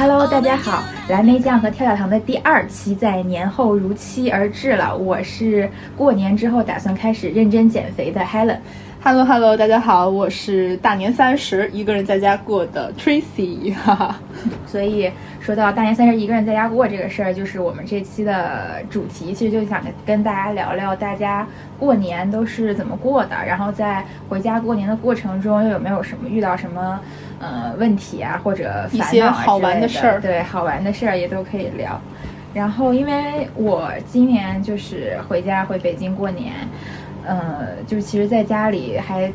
Hello，大家好，蓝莓酱和跳跳糖的第二期在年后如期而至了。我是过年之后打算开始认真减肥的 Helen。Hello Hello，大家好，我是大年三十一个人在家过的 Tracy，哈哈。所以说到大年三十一个人在家过这个事儿，就是我们这期的主题，其实就想跟大家聊聊大家过年都是怎么过的，然后在回家过年的过程中又有没有什么遇到什么呃问题啊，或者一些好玩的事儿，对，好玩的事儿也都可以聊。然后因为我今年就是回家回北京过年。呃，就是其实，在家里还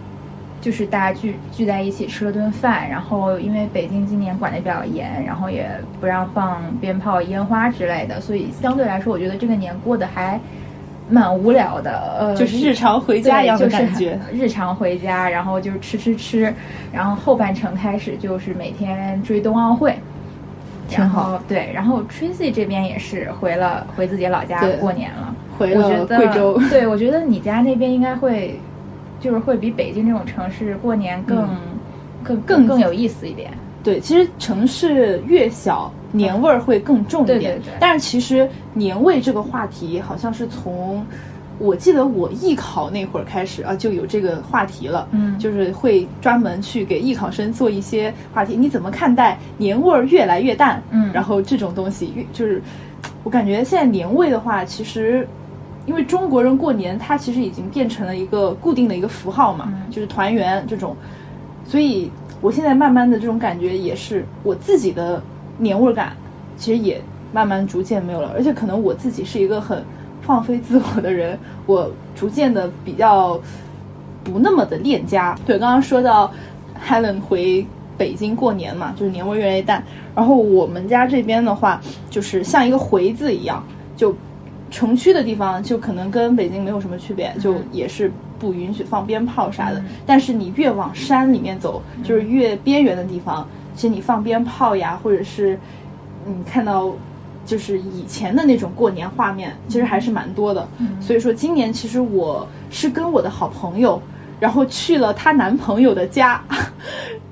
就是大家聚聚在一起吃了顿饭，然后因为北京今年管的比较严，然后也不让放鞭炮、烟花之类的，所以相对来说，我觉得这个年过得还蛮无聊的。呃，就是日常回家一样的感觉，日常回家，然后就是吃吃吃，然后后半程开始就是每天追冬奥会，挺好。对，然后 Tracy 这边也是回了回自己老家过年了。回了贵州 对我觉得你家那边应该会，就是会比北京这种城市过年更更更更有意思一点。对，其实城市越小，年味儿会更重一点。对对对。但是其实年味这个话题，好像是从我记得我艺考那会儿开始啊，就有这个话题了。嗯。就是会专门去给艺考生做一些话题。你怎么看待年味儿越来越淡？嗯。然后这种东西，越就是我感觉现在年味的话，其实。因为中国人过年，它其实已经变成了一个固定的一个符号嘛，就是团圆这种，所以我现在慢慢的这种感觉也是我自己的年味感，其实也慢慢逐渐没有了，而且可能我自己是一个很放飞自我的人，我逐渐的比较不那么的恋家。对，刚刚说到 Helen 回北京过年嘛，就是年味越来越淡，然后我们家这边的话，就是像一个回字一样，就。城区的地方就可能跟北京没有什么区别，就也是不允许放鞭炮啥的。但是你越往山里面走，就是越边缘的地方，其实你放鞭炮呀，或者是你看到就是以前的那种过年画面，其实还是蛮多的。所以说今年其实我是跟我的好朋友。然后去了她男朋友的家，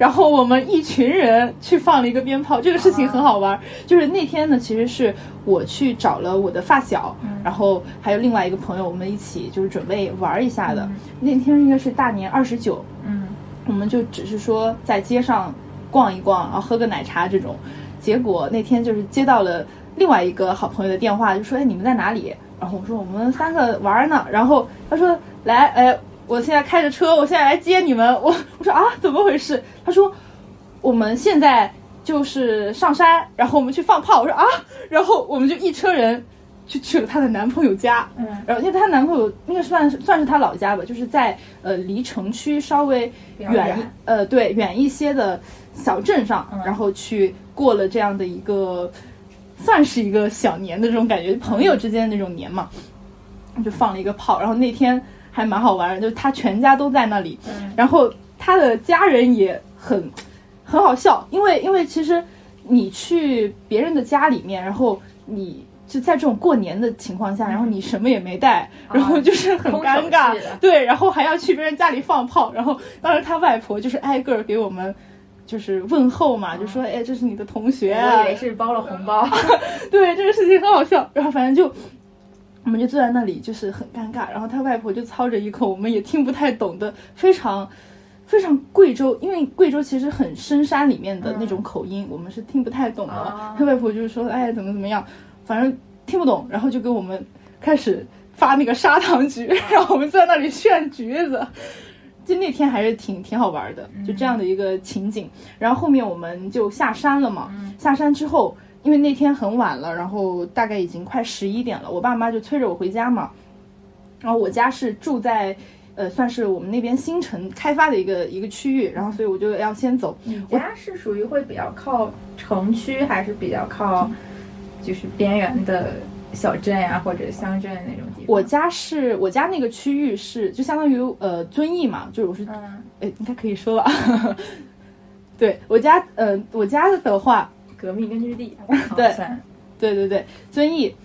然后我们一群人去放了一个鞭炮，这个事情很好玩。就是那天呢，其实是我去找了我的发小，然后还有另外一个朋友，我们一起就是准备玩一下的。那天应该是大年二十九，嗯，我们就只是说在街上逛一逛，然后喝个奶茶这种。结果那天就是接到了另外一个好朋友的电话，就说：“哎，你们在哪里？”然后我说：“我们三个玩呢。”然后他说：“来，哎。”我现在开着车，我现在来接你们。我我说啊，怎么回事？他说，我们现在就是上山，然后我们去放炮。我说啊，然后我们就一车人就去了她的男朋友家。嗯，然后因为她男朋友应该算算是她老家吧，就是在呃离城区稍微远呃对远一些的小镇上，然后去过了这样的一个算是一个小年的这种感觉，朋友之间的那种年嘛，就放了一个炮。然后那天。还蛮好玩的，就是他全家都在那里，然后他的家人也很很好笑，因为因为其实你去别人的家里面，然后你就在这种过年的情况下，然后你什么也没带，然后就是很尴尬，对，然后还要去别人家里放炮，然后当时他外婆就是挨个给我们就是问候嘛，就说哎，这是你的同学，我以为是包了红包，对，这个事情很好笑，然后反正就。我们就坐在那里，就是很尴尬。然后他外婆就操着一口我们也听不太懂的非常非常贵州，因为贵州其实很深山里面的那种口音，我们是听不太懂的。他外婆就是说，哎，怎么怎么样，反正听不懂。然后就给我们开始发那个砂糖橘，然后我们坐在那里炫橘子。就那天还是挺挺好玩的，就这样的一个情景。然后后面我们就下山了嘛，下山之后。因为那天很晚了，然后大概已经快十一点了，我爸妈就催着我回家嘛。然后我家是住在，呃，算是我们那边新城开发的一个一个区域，然后所以我就要先走。你家是属于会比较靠城区，还是比较靠就是边缘的小镇呀或者乡镇那种地方？我家是我家那个区域是就相当于呃遵义嘛，就是我是，哎，应该可以说吧。对我家，呃，我家的话。革命根据地，对，对对对，遵义，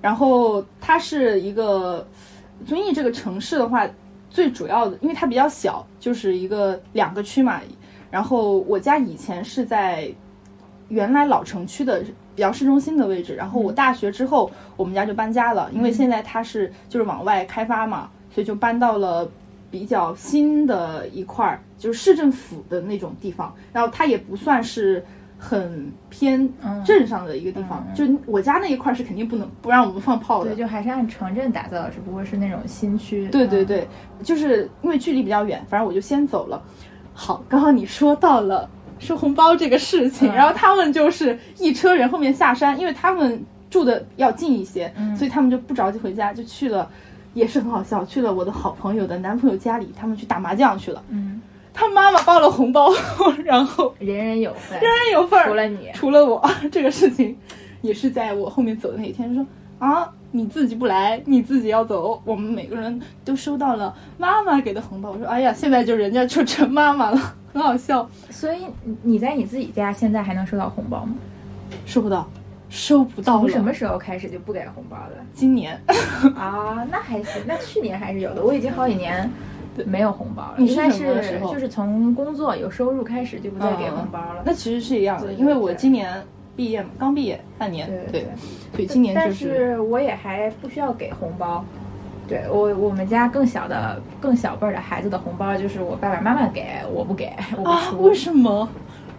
然后它是一个遵义这个城市的话，最主要的，因为它比较小，就是一个两个区嘛。然后我家以前是在原来老城区的比较市中心的位置，然后我大学之后我们家就搬家了，因为现在它是就是往外开发嘛，所以就搬到了比较新的一块儿，就是市政府的那种地方，然后它也不算是。很偏镇上的一个地方，就我家那一块是肯定不能不让我们放炮的，对，就还是按城镇打造的，只不过是那种新区。对对对，就是因为距离比较远，反正我就先走了。好，刚刚你说到了收红包这个事情，然后他们就是一车人后面下山，因为他们住的要近一些，所以他们就不着急回家，就去了，也是很好笑，去了我的好朋友的男朋友家里，他们去打麻将去了。嗯。他妈妈包了红包，然后人人有份，人人有份，除了你，除了我。这个事情也是在我后面走的那一天说啊，你自己不来，你自己要走。我们每个人都收到了妈妈给的红包。我说哎呀，现在就人家就成妈妈了，很好笑。所以你在你自己家现在还能收到红包吗？收不到，收不到。从什么时候开始就不给红包了？今年啊，那还行。那去年还是有的。我已经好几年。没有红包了，应该是就是从工作有收入开始就不再给红包了。那其实是一样的，因为我今年毕业嘛，刚毕业半年，对，所以今年但是我也还不需要给红包。对我我们家更小的更小辈儿的孩子的红包就是我爸爸妈妈给我不给，我不出。为什么？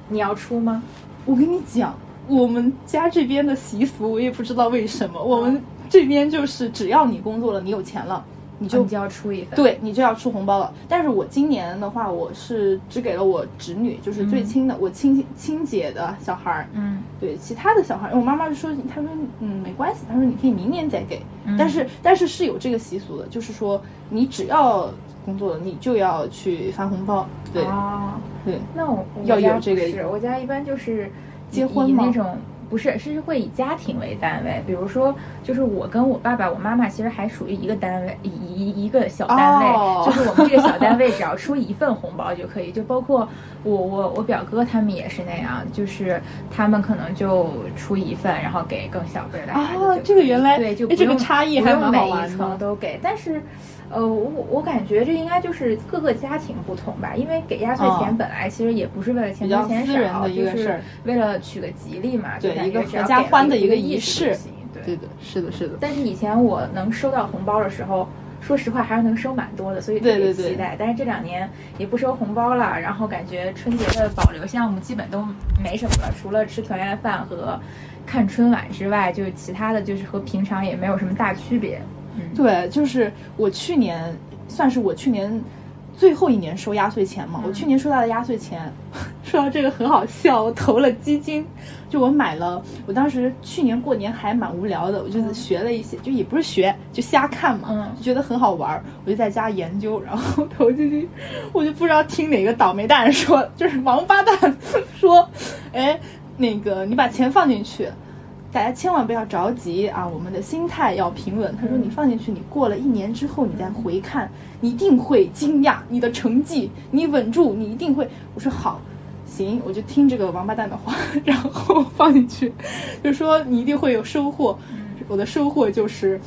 你要出吗？我跟你讲，我们家这边的习俗我也不知道为什么，我们这边就是只要你工作了，你有钱了。你就就要出一份，对你就要出红包了。但是我今年的话，我是只给了我侄女，就是最亲的，我亲亲姐的小孩儿。嗯，对，其他的小孩儿，我妈妈就说，她说，嗯，没关系，她说你可以明年再给。但是，但是是有这个习俗的，就是说你只要工作了，你就要去发红包。对，啊对，那我要有这个。是我家一般就是结婚那种。不是，是会以家庭为单位，比如说，就是我跟我爸爸、我妈妈其实还属于一个单位，一一一个小单位，就是我们这个小单位只要出一份红包就可以，就包括我我我表哥他们也是那样，就是他们可能就出一份，然后给更小辈的。啊，这个原来对，就这个差异还蛮好玩的。都给，但是。呃，我我感觉这应该就是各个家庭不同吧，因为给压岁钱本来其实也不是为了钱多钱少，就是为了取个吉利嘛，对一个合家欢的一个仪式。对的，是的，是的。但是以前我能收到红包的时候，说实话还是能收蛮多的，所以特别期待。但是这两年也不收红包了，然后感觉春节的保留项目基本都没什么了，除了吃团圆饭和看春晚之外，就其他的就是和平常也没有什么大区别。对，就是我去年算是我去年最后一年收压岁钱嘛。我去年收到的压岁钱，说到这个很好笑，我投了基金，就我买了。我当时去年过年还蛮无聊的，我就是学了一些，就也不是学，就瞎看嘛，就觉得很好玩，我就在家研究，然后投基金。我就不知道听哪个倒霉蛋说，就是王八蛋 说，哎，那个你把钱放进去。大家千万不要着急啊！我们的心态要平稳。他说：“你放进去，你过了一年之后，你再回看，你一定会惊讶你的成绩。你稳住，你一定会。”我说：“好，行，我就听这个王八蛋的话，然后放进去，就说你一定会有收获。我的收获就是，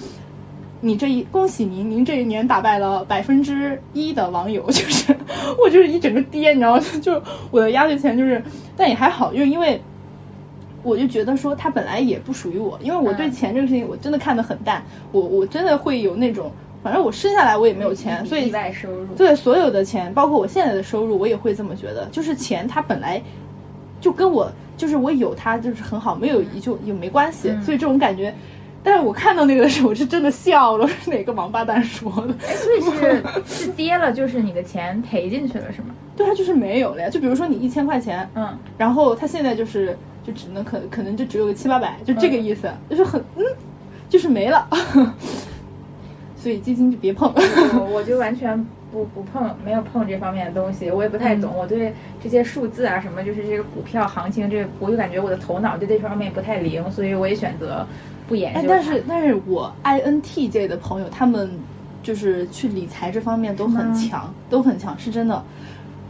你这一恭喜您，您这一年打败了百分之一的网友，就是我就是一整个跌，你知道吗？就我的压岁钱就是，但也还好，就是因为。”我就觉得说，它本来也不属于我，因为我对钱这个事情我真的看得很淡。我我真的会有那种，反正我生下来我也没有钱，所以意外收入。对所有的钱，包括我现在的收入，我也会这么觉得。就是钱，它本来就跟我，就是我有它就是很好，没有就也没关系。所以这种感觉，但是我看到那个的时候，我是真的笑了。是哪个王八蛋说的？所以是是跌了，就是你的钱赔进去了，是吗？对，它就是没有了呀。就比如说你一千块钱，嗯，然后它现在就是。就只能可可能就只有个七八百，就这个意思，就是很嗯，就是没了，所以基金就别碰。我就完全不不碰，没有碰这方面的东西，我也不太懂。我对这些数字啊什么，就是这个股票行情，这我就感觉我的头脑对这方面不太灵，所以我也选择不研究。但是但是我 INTJ 的朋友，他们就是去理财这方面都很强，都很强，是真的。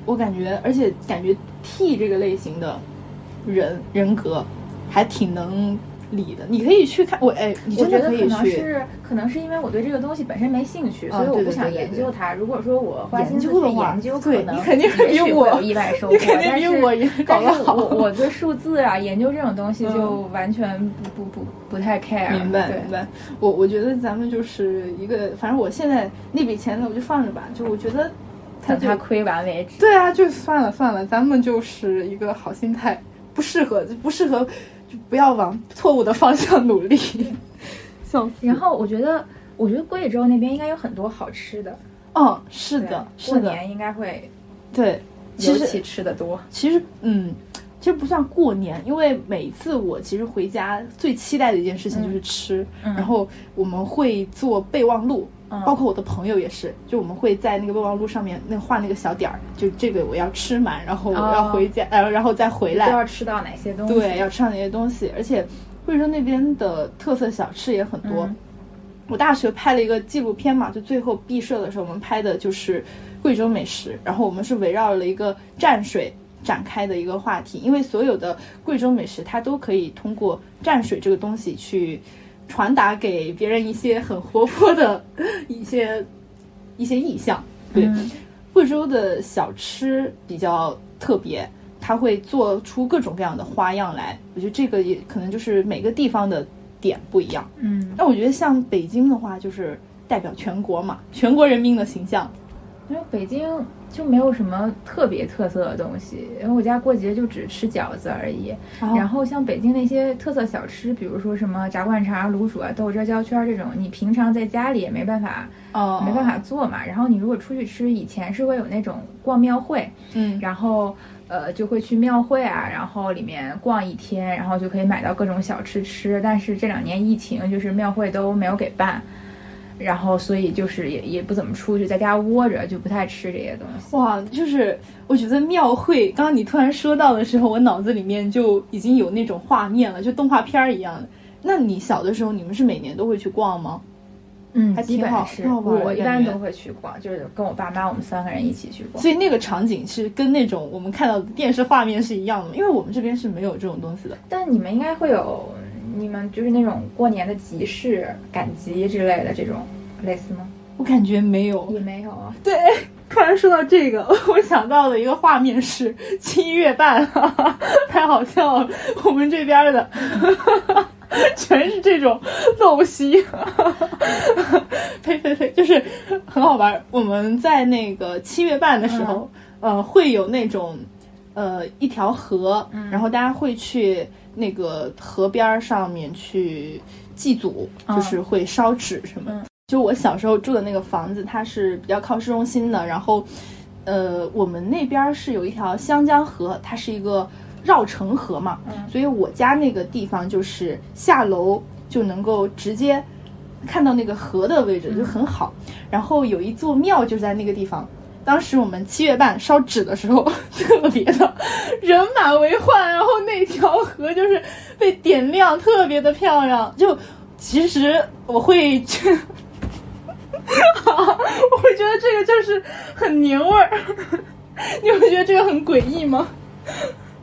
我感觉，而且感觉 T 这个类型的。人人格还挺能理的。你可以去看我，哎，你我觉得真的可以去。可能是可能是因为我对这个东西本身没兴趣，啊所以我不想研究它。如果说我花心思去究研究，可对能你肯定是比我意外收获。你肯定但是比我也搞但是得好我我对数字啊，研究这种东西嗯就完全不不不不太 care。明白明白，我我觉得咱们就是一个，反正我现在那笔钱呢，我就放着吧。就我觉得，等它亏完为止。对啊，就算了算了，咱们就是一个好心态，不适合不适合，就不要往错误的方向努力。笑死！然后我觉得，我觉得贵州那边应该有很多好吃的。嗯，是的，过是的，年应该会对，其实尤其吃的多。其实，嗯，其实不算过年，因为每次我其实回家最期待的一件事情就是吃，嗯然后我们会做备忘录。嗯包括我的朋友也是，就我们会在那个备忘录上面那画那个小点儿，就这个我要吃满，然后我要回家，呃，然后再回来都，要吃到哪些东西？对，要吃到那些东西。而且贵州那边的特色小吃也很多。嗯我大学拍了一个纪录片嘛，就最后毕设的时候，我们拍的就是贵州美食，然后我们是围绕了一个蘸水展开的一个话题，因为所有的贵州美食它都可以通过蘸水这个东西去传达给别人一些很活泼的 一些一些意象。对，嗯贵州的小吃比较特别，它会做出各种各样的花样来。我觉得这个也可能就是每个地方的点不一样。嗯，那我觉得像北京的话，就是代表全国嘛，全国人民的形象。因为北京就没有什么特别特色的东西，因为我家过节就只吃饺子而已。然后像北京那些特色小吃，比如说什么炸灌肠、卤煮啊、豆汁儿、焦圈儿这种，你平常在家里也没办法，哦，没办法做嘛。然后你如果出去吃，以前是会有那种逛庙会，嗯，然后呃就会去庙会啊，然后里面逛一天，然后就可以买到各种小吃吃。但是这两年疫情，就是庙会都没有给办，然后所以就是也也不怎么出去，在家窝着，就不太吃这些东西。哇，就是我觉得庙会，刚刚你突然说到的时候，我脑子里面就已经有那种画面了，就动画片儿一样的。那你小的时候，你们是每年都会去逛吗？嗯，还基本挺好是挺好玩的我一般都会去逛，就是跟我爸妈我们三个人一起去逛。所以那个场景是跟那种我们看到的电视画面是一样的吗，因为我们这边是没有这种东西的。但你们应该会有，你们就是那种过年的集市、赶集之类的这种类似吗？我感觉没有，也没有啊。对，突然说到这个，我想到的一个画面是七月半，哈哈，太好笑了。我们这边的 全是这种陋习，呸呸呸，就是很好玩。我们在那个七月半的时候，呃，会有那种呃一条河，然后大家会去那个河边儿上面去祭祖，就是会烧纸什么。嗯就我小时候住的那个房子，它是比较靠市中心的，然后，呃，我们那边儿是有一条湘江河，它是一个绕城河嘛，嗯所以我家那个地方就是下楼就能够直接看到那个河的位置，就很好。然后有一座庙就在那个地方。当时我们七月半烧纸的时候，特别的人满为患，然后那条河就是被点亮，特别的漂亮。就其实我会觉 我会觉得这个就是很年味儿。你会觉得这个很诡异吗？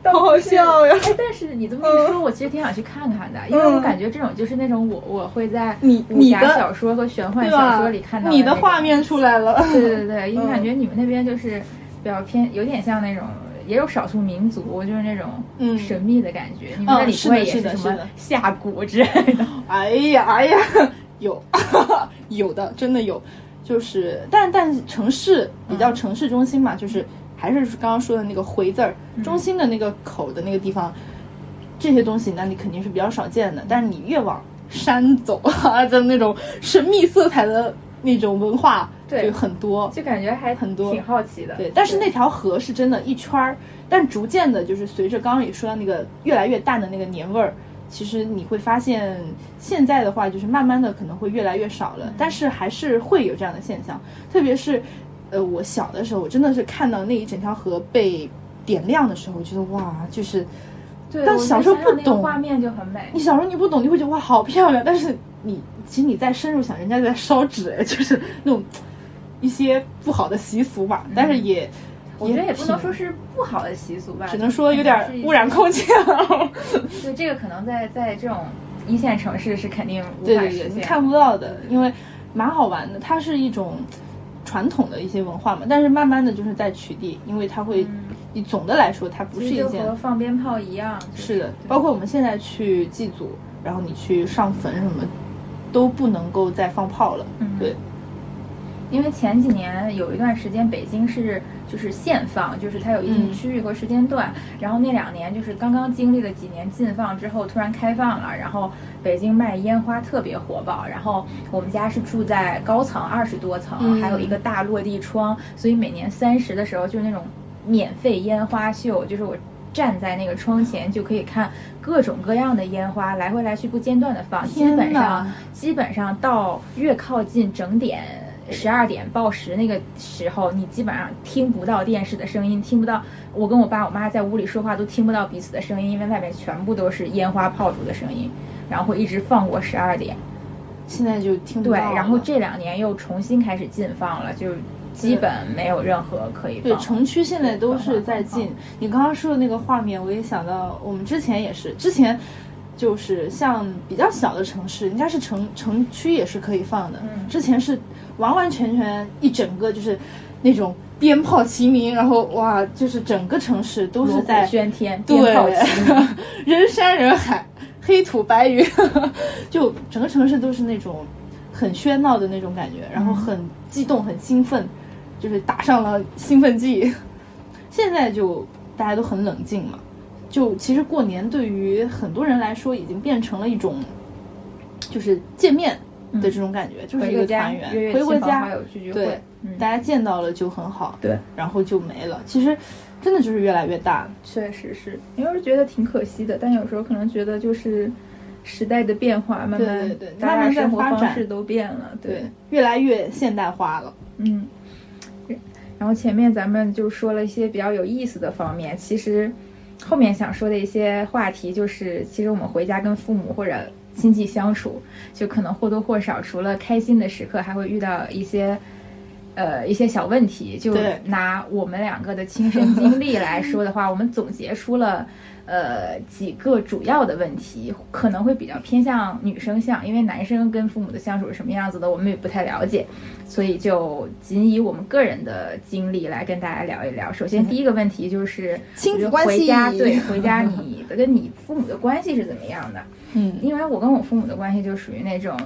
好好笑呀！哎，但是你这么一说，我其实挺想去看看的，因为我感觉这种就是那种我我会在你武侠你的小说和玄幻？小说里看到你的画面出来了。对对对，因为嗯感觉你们那边就是比较偏，有点像那种。也有少数民族，就是那种嗯神秘的感觉。你们那里是不会也是什么是的是的下蛊之类的？哎呀哎呀，有 有的，真的有。就是，但但城市比较城市中心嘛，就是还是刚刚说的那个回字儿，中心的那个口的那个地方，这些东西，那你肯定是比较少见的。但是你越往山走啊，的那种神秘色彩的那种文化，对就很多。就感觉还很多挺好奇的。对，但是那条河是真的一圈儿，但逐渐的，就是随着刚刚也说到那个越来越淡的那个年味儿，其实你会发现，现在的话就是慢慢的可能会越来越少了，但是还是会有这样的现象，特别是，呃，我小的时候，我真的是看到那一整条河被点亮的时候，我觉得哇，就是对，但小时候不懂画面就很美。你小时候你不懂，你会觉得哇好漂亮，但是你其实你再深入想，人家在烧纸，哎，就是那种一些不好的习俗吧，但是也。我觉得也不能说是不好的习俗吧，只能说有点污染空气了。对，这个可能在在这种一线城市是肯定无对。你看不到的，因为蛮好玩的，它是一种传统的一些文化嘛，但是慢慢的就是在取缔，因为它会，你总的来说它不是一件和放鞭炮一样。就是的，包括我们现在去祭祖，然后你去上坟什么，都不能够再放炮了。嗯对，因为前几年有一段时间北京是就是限放，就是它有一定嗯区域和时间段，然后那两年就是刚刚经历了几年禁放之后，突然开放了，然后北京卖烟花特别火爆，然后我们家是住在高层二十多层，嗯还有一个大落地窗，所以每年三十的时候就是那种免费烟花秀，就是我。站在那个窗前就可以看各种各样的烟花来回来去不间断的放，基天本上哪基本上到越靠近整点十二点报时那个时候，你基本上听不到电视的声音，听不到我跟我爸我妈在屋里说话都听不到彼此的声音，因为外面全部都是烟花炮竹的声音，然后会一直放过十二点。现在就听不对，到对然后这两年又重新开始禁放了，就基本没有任何可以对。城区现在都是在禁。你刚刚说的那个画面，我也想到我们之前也是，之前就是像比较小的城市，人家是城城区也是可以放的。嗯之前是完完全全一整个就是那种鞭炮齐鸣，然后哇，就是整个城市都是在喧天，对鞭炮齐鸣。人山人海，黑土白云，就整个城市都是那种很喧闹的那种感觉，然后很激动、很兴奋，就是打上了兴奋剂。现在就大家都很冷静嘛，就其实过年对于很多人来说已经变成了一种，就是见面的这种感觉，就是一个团圆，回过家亲朋好友聚聚对会，嗯，大家见到了就很好，对，然后就没了。其实真的就是越来越大，确实是，有时候觉得挺可惜的，但有时候可能觉得就是时代的变化，慢慢对对对大慢慢生活方式都变了，对，越来越现代化了。嗯。然后前面咱们就说了一些比较有意思的方面，其实后面想说的一些话题就是，其实我们回家跟父母或者亲戚相处，就可能或多或少除了开心的时刻，还会遇到一些。呃，一些小问题，就拿我们两个的亲身经历来说的话，我们总结出了呃几个主要的问题，可能会比较偏向女生向，因为男生跟父母的相处是什么样子的，我们也不太了解，所以就仅以我们个人的经历来跟大家聊一聊。首先，第一个问题就是亲子关系回家对回家你的跟你父母的关系是怎么样的？嗯因为我跟我父母的关系就属于那种，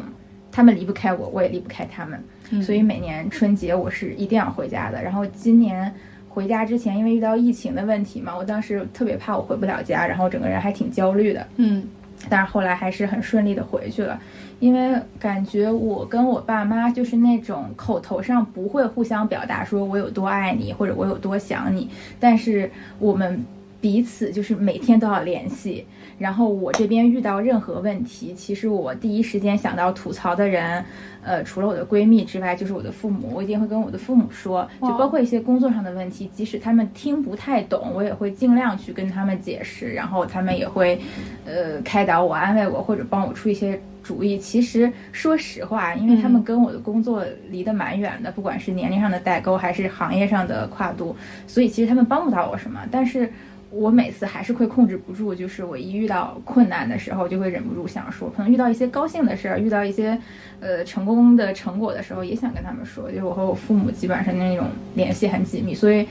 他们离不开我，我也离不开他们，嗯所以每年春节我是一定要回家的。然后今年回家之前，因为遇到疫情的问题嘛，我当时特别怕我回不了家，然后整个人还挺焦虑的。嗯但是后来还是很顺利的回去了，因为感觉我跟我爸妈就是那种口头上不会互相表达说我有多爱你或者我有多想你，但是我们彼此就是每天都要联系。然后我这边遇到任何问题，其实我第一时间想到吐槽的人，呃，除了我的闺蜜之外，就是我的父母。我一定会跟我的父母说，就包括一些工作上的问题，即使他们听不太懂，我也会尽量去跟他们解释，然后他们也会，呃，开导我、安慰我，或者帮我出一些主意。其实说实话，因为他们跟我的工作离得蛮远的，不管是年龄上的代沟，还是行业上的跨度，所以其实他们帮不到我什么。但是我每次还是会控制不住，就是我一遇到困难的时候，就会忍不住想说，可能遇到一些高兴的事儿，遇到一些呃成功的成果的时候，也想跟他们说。就是我和我父母基本上那种联系很紧密，所以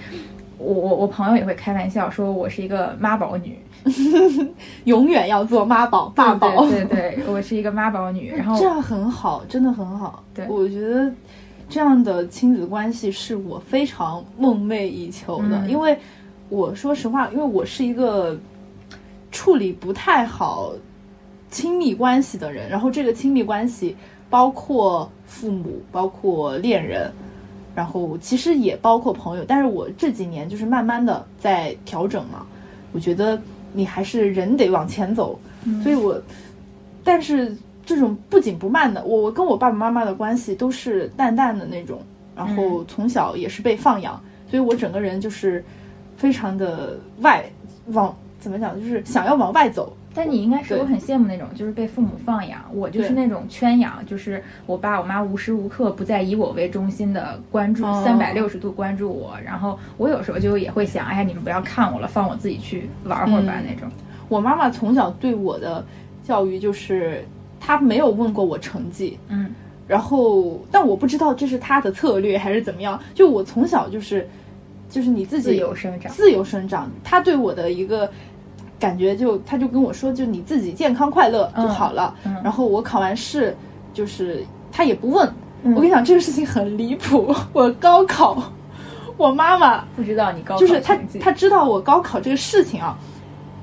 我我我朋友也会开玩笑说我是一个妈宝女，永远要做妈宝、爸宝。对对对，我是一个妈宝女，然后这样很好，真的很好。对我觉得这样的亲子关系是我非常梦寐以求的，嗯因为我说实话，因为我是一个处理不太好亲密关系的人，然后这个亲密关系包括父母，包括恋人。然后其实也包括朋友，但是我这几年就是慢慢的在调整嘛。我觉得你还是人得往前走，所以我，但是这种不紧不慢的，我我跟我爸爸妈妈的关系都是淡淡的那种，然后从小也是被放养，所以我整个人就是非常的外往怎么讲，就是想要往外走。但你应该是我很羡慕那种，就是被父母放养。我就是那种圈养，就是我爸我妈无时无刻不在以我为中心的关注，哦三百六十度关注我。然后我有时候就也会想，哎呀，你们不要看我了，放我自己去玩会儿吧、嗯那种。我妈妈从小对我的教育就是她没有问过我成绩，嗯然后但我不知道这是她的策略还是怎么样。就我从小就是就是你自己自由生长自由生长，他对我的一个感觉就他就跟我说，就你自己健康快乐就好了。嗯然后我考完试就是他也不问。嗯我跟你讲，这个事情很离谱。我高考，我妈妈不知道你高考就是他他知道我高考这个事情啊，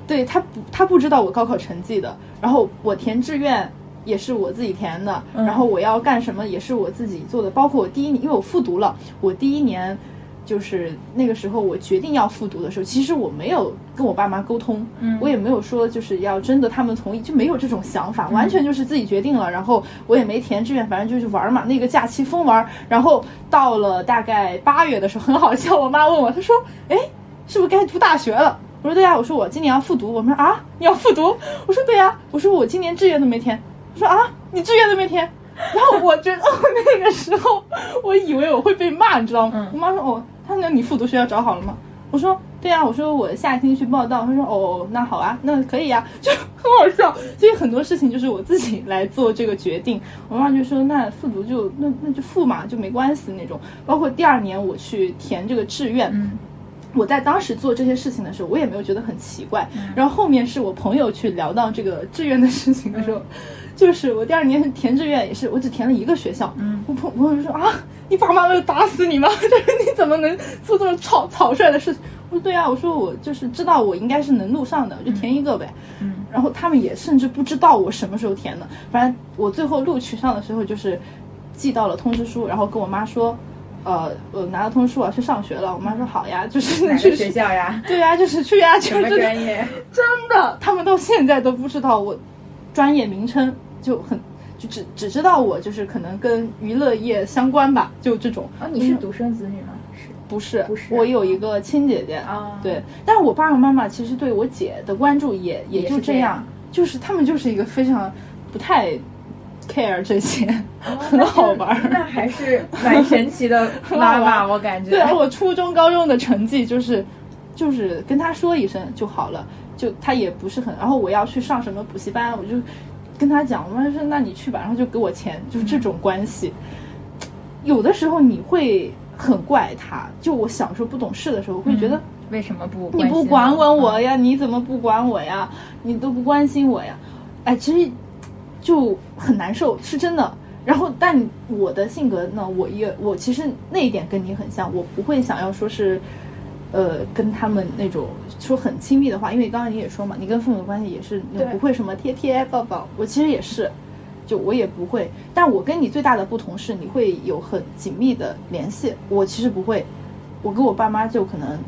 对他不他不知道我高考成绩的。然后我填志愿也是我自己填的，嗯然后我要干什么也是我自己做的。包括我第一年，因为我复读了，我第一年就是那个时候我决定要复读的时候，其实我没有跟我爸妈沟通，嗯我也没有说就是要征得他们同意，就没有这种想法，完全就是自己决定了。然后我也没填志愿，反正就是玩嘛，那个假期疯玩。然后到了大概八月的时候，很好笑，我妈问我，她说：“哎，是不是该读大学了？”我说：“对呀。”我说：“我今年要复读。”我们说：“啊，你要复读？”我说：“对呀。”我说：“我今年志愿都没填。”我说：“啊，你志愿都没填？”然后我觉得，哦，那个时候我以为我会被骂，你知道吗？嗯我妈说：“哦，她那你复读学校找好了吗？”我说：“对啊。”我说：“我下星期去报道。”他说：“哦，那好啊，那可以啊、就很好笑。所以很多事情就是我自己来做这个决定。我妈就说：“那复读就那那就复嘛，就没关系那种。”包括第二年我去填这个志愿，嗯我在当时做这些事情的时候，我也没有觉得很奇怪。然后后面是我朋友去聊到这个志愿的事情的时候，就是我第二年填志愿也是，我只填了一个学校。嗯我朋朋友就说啊，你爸妈没有打死你吗？就是你怎么能做这么草草率的事情？我说对啊，我说我就是知道我应该是能录上的，我就填一个呗。嗯然后他们也甚至不知道我什么时候填的，反正我最后录取上的时候就是寄到了通知书，然后跟我妈说，呃，我拿了通知书我要去上学了。我妈说好呀，就是你去学校呀？对呀、就是去呀、就什么是专业？真的，他们到现在都不知道我专业名称，就很就只只知道我就是可能跟娱乐业相关吧，就这种。哦，你是独生子女吗？是不是？不是我有一个亲姐姐，啊对，但是我爸爸妈妈其实对我姐的关注也也也就这样就是他们就是一个非常不太 care 这些，哦 很好玩儿。那还是蛮神奇的妈妈，我感觉。对，啊我初中、高中的成绩就是，就是跟他说一声就好了，就他也不是很。然后我要去上什么补习班，我就跟他讲，我妈说那你去吧，然后就给我钱，就是这种关系。有的时候你会很怪他，就我小时候不懂事的时候，会觉得。为什么不你不管管我呀？你怎么不管我呀？你都不关心我呀？哎，其实就很难受，是真的。然后，但我的性格呢，我也我其实那一点跟你很像，我不会想要说是，呃，跟他们那种说很亲密的话，因为刚刚你也说嘛，你跟父母关系也是对不会什么贴贴抱抱，我其实也是，就我也不会。但我跟你最大的不同是，你会有很紧密的联系，我其实不会。我跟我爸妈就可能。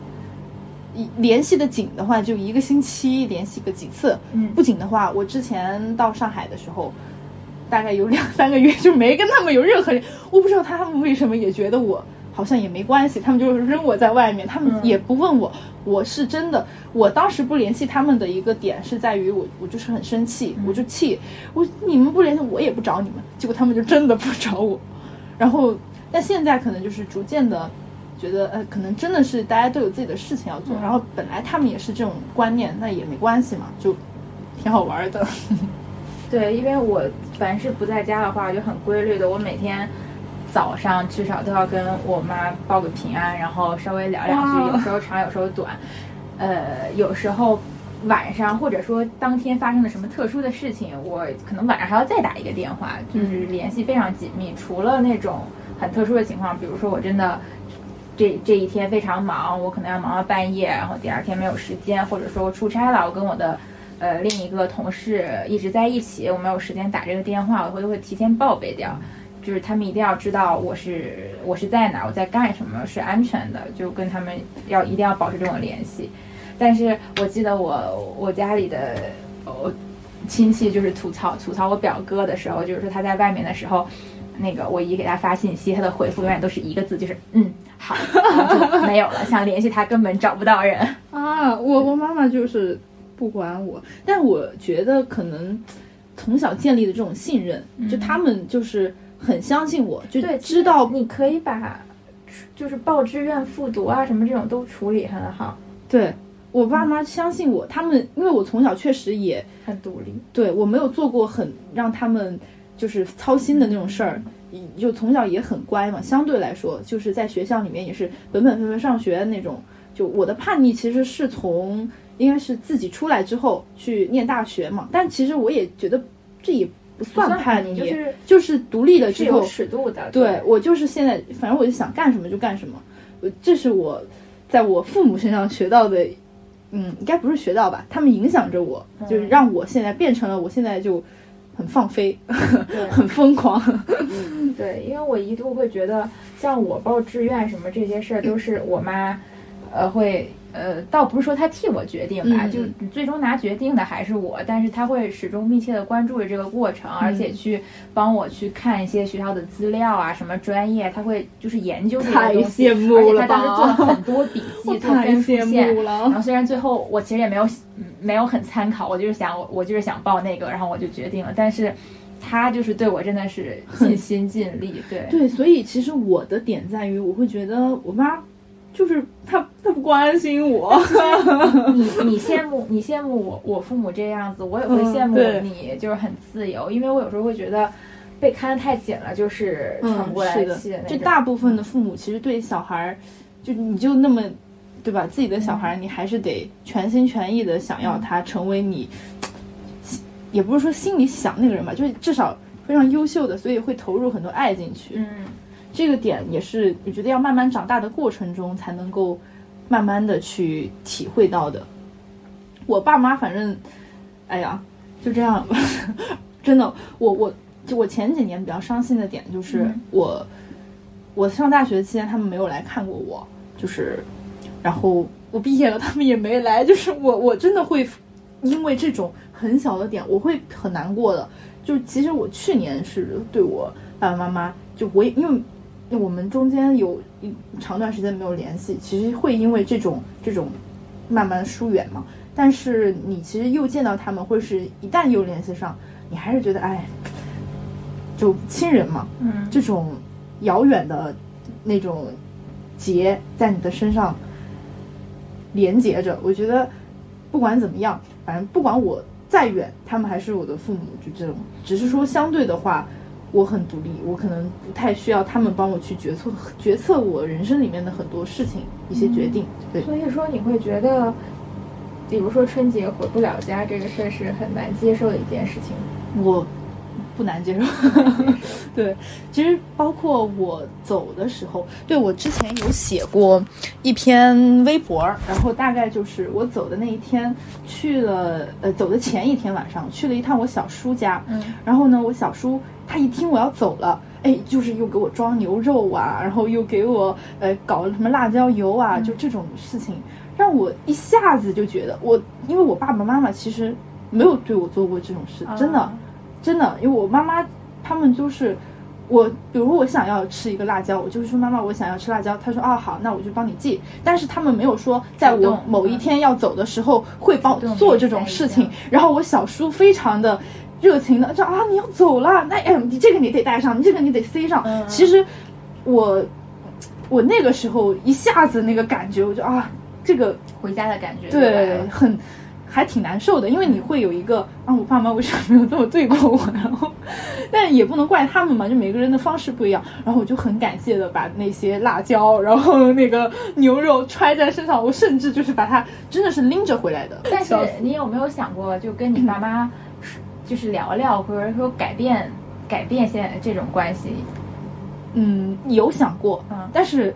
一联系的紧的话，就一个星期联系个几次；嗯不紧的话，我之前到上海的时候，大概有两三个月就没跟他们有任何人。我不知道他们为什么也觉得我好像也没关系，他们就是扔我在外面，他们嗯也不问我。我是真的，我当时不联系他们的一个点是在于我，我就是很生气，我就气我你们不联系我也不找你们，结果他们就真的不找我。然后，但现在可能就是逐渐的。觉得呃，可能真的是大家都有自己的事情要做，嗯然后本来他们也是这种观念，那也没关系嘛，就挺好玩的。对，因为我凡是不在家的话，就很规律的，我每天早上至少都要跟我妈报个平安，然后稍微聊两句，有时候长，有时候短。呃，有时候晚上或者说当天发生了什么特殊的事情，我可能晚上还要再打一个电话，就是联系非常紧密。除了那种很特殊的情况，比如说我真的。这这一天非常忙，我可能要忙到半夜，然后第二天没有时间，或者说我出差了，我跟我的呃另一个同事一直在一起，我没有时间打这个电话，我会都会提前报备掉，就是他们一定要知道我是我是在哪儿，我在干什么，是安全的，就跟他们要一定要保持这种联系。但是我记得我我家里的我亲戚就是吐槽吐槽我表哥的时候，就是说他在外面的时候。那个我姨给他发信息，他的回复永远都是一个字，就是嗯好，就没有了。想联系他根本找不到人啊！我我妈妈就是不管我，但我觉得可能从小建立的这种信任，就他们就是很相信我，就对知道你可以把就是报志愿复读啊什么这种都处理很好。对，我爸妈相信我，他们因为我从小确实也很独立，对我没有做过很让他们就是操心的那种事儿，就从小也很乖嘛。相对来说，就是在学校里面也是本本分分上学那种。就我的叛逆其实是从应该是自己出来之后去念大学嘛，但其实我也觉得这也不算叛逆，就是就是独立了之后尺度的。对我就是现在，反正我就想干什么就干什么，这是我在我父母身上学到的。嗯，应该不是学到吧？他们影响着我，就是让我现在变成了我现在就很放飞，很疯狂。对，因为我一度会觉得，像我报志愿什么这些事儿，都是我妈，呃，会。呃，倒不是说他替我决定吧，就最终拿决定的还是我，但是他会始终密切的关注着这个过程，而且去帮我去看一些学校的资料啊，什么专业，他会就是研究这些东西，而且他当时做了很 多笔记，做分数线。然后虽然最后我其实也没有没有很参考，我就是想我我就是想报那个，然后我就决定了，但是他就是对我真的是 尽心尽力，对对，所以其实我的点在于，我会觉得我妈。就是他，他不关心我。你你羡慕你羡慕我我父母这样子，我也会羡慕你，就是很自由。因为我有时候会觉得被看得太紧了，就是喘不过来气的。就大部分的父母其实对小孩儿，就你就那么对吧？自己的小孩儿，你还是得全心全意的想要他成为你，也不是说心里想那个人吧，就是至少非常优秀的，所以会投入很多爱进去。嗯。这个点也是，我觉得要慢慢长大的过程中才能够慢慢的去体会到的。我爸妈反正，哎呀，就这样，真的，我我就我前几年比较伤心的点就是我我上大学期间他们没有来看过我，就是然后我毕业了他们也没来，就是我我真的会因为这种很小的点我会很难过的。就其实我去年是对我爸爸妈妈，就我也因为。我们中间有一长段时间没有联系，其实会因为这种这种慢慢疏远嘛。但是你其实又见到他们，或者是一旦又联系上，你还是觉得哎，就亲人嘛，嗯，这种遥远的那种结在你的身上连接着。我觉得不管怎么样，反正不管我再远，他们还是我的父母，就这种。只是说相对的话。我很独立，我可能不太需要他们帮我去决策决策我人生里面的很多事情，一些决定。对，所以说你会觉得，比如说春节回不了家这个事儿是很难接受的一件事情。我。不难接受，对，其实包括我走的时候，对我之前有写过一篇微博，然后大概就是我走的那一天去了，呃，走的前一天晚上去了一趟我小叔家，嗯，然后呢，我小叔他一听我要走了，哎，就是又给我装牛肉啊，然后又给我呃搞什么辣椒油啊，就这种事情，让我一下子就觉得我，因为我爸爸妈妈其实没有对我做过这种事，真的。真的，因为我妈妈他们就是，我比如我想要吃一个辣椒，我就是说妈妈我想要吃辣椒，她说哦好，那我就帮你寄。但是他们没有说在我某一天要走的时候会帮我做这种事情。然后我小叔非常的热情的说啊你要走了，那哎你这个你得带上，你这个你得塞上。其实我我那个时候一下子那个感觉，我就啊这个回家的感觉，对，很。还挺难受的，因为你会有一个啊，我爸妈为什么没有这么对过我？然后，但也不能怪他们嘛，就每个人的方式不一样。然后我就很感谢的把那些辣椒，然后那个牛肉揣在身上，我甚至就是把它真的是拎着回来的。但是你有没有想过，就跟你爸妈 就是聊聊，或者说改变改变现在这种关系？嗯，有想过，嗯，但是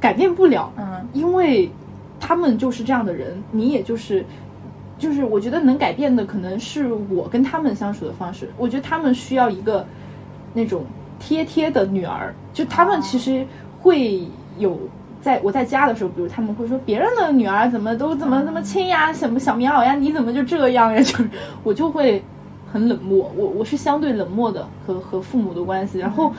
改变不了，嗯，因为他们就是这样的人，你也就是。就是我觉得能改变的可能是我跟他们相处的方式。我觉得他们需要一个那种贴贴的女儿。就他们其实会有在我在家的时候，比如他们会说别人的女儿怎么都怎么那么亲呀，什么小棉袄呀，你怎么就这样呀？就是我就会很冷漠。我我是相对冷漠的和和父母的关系。然后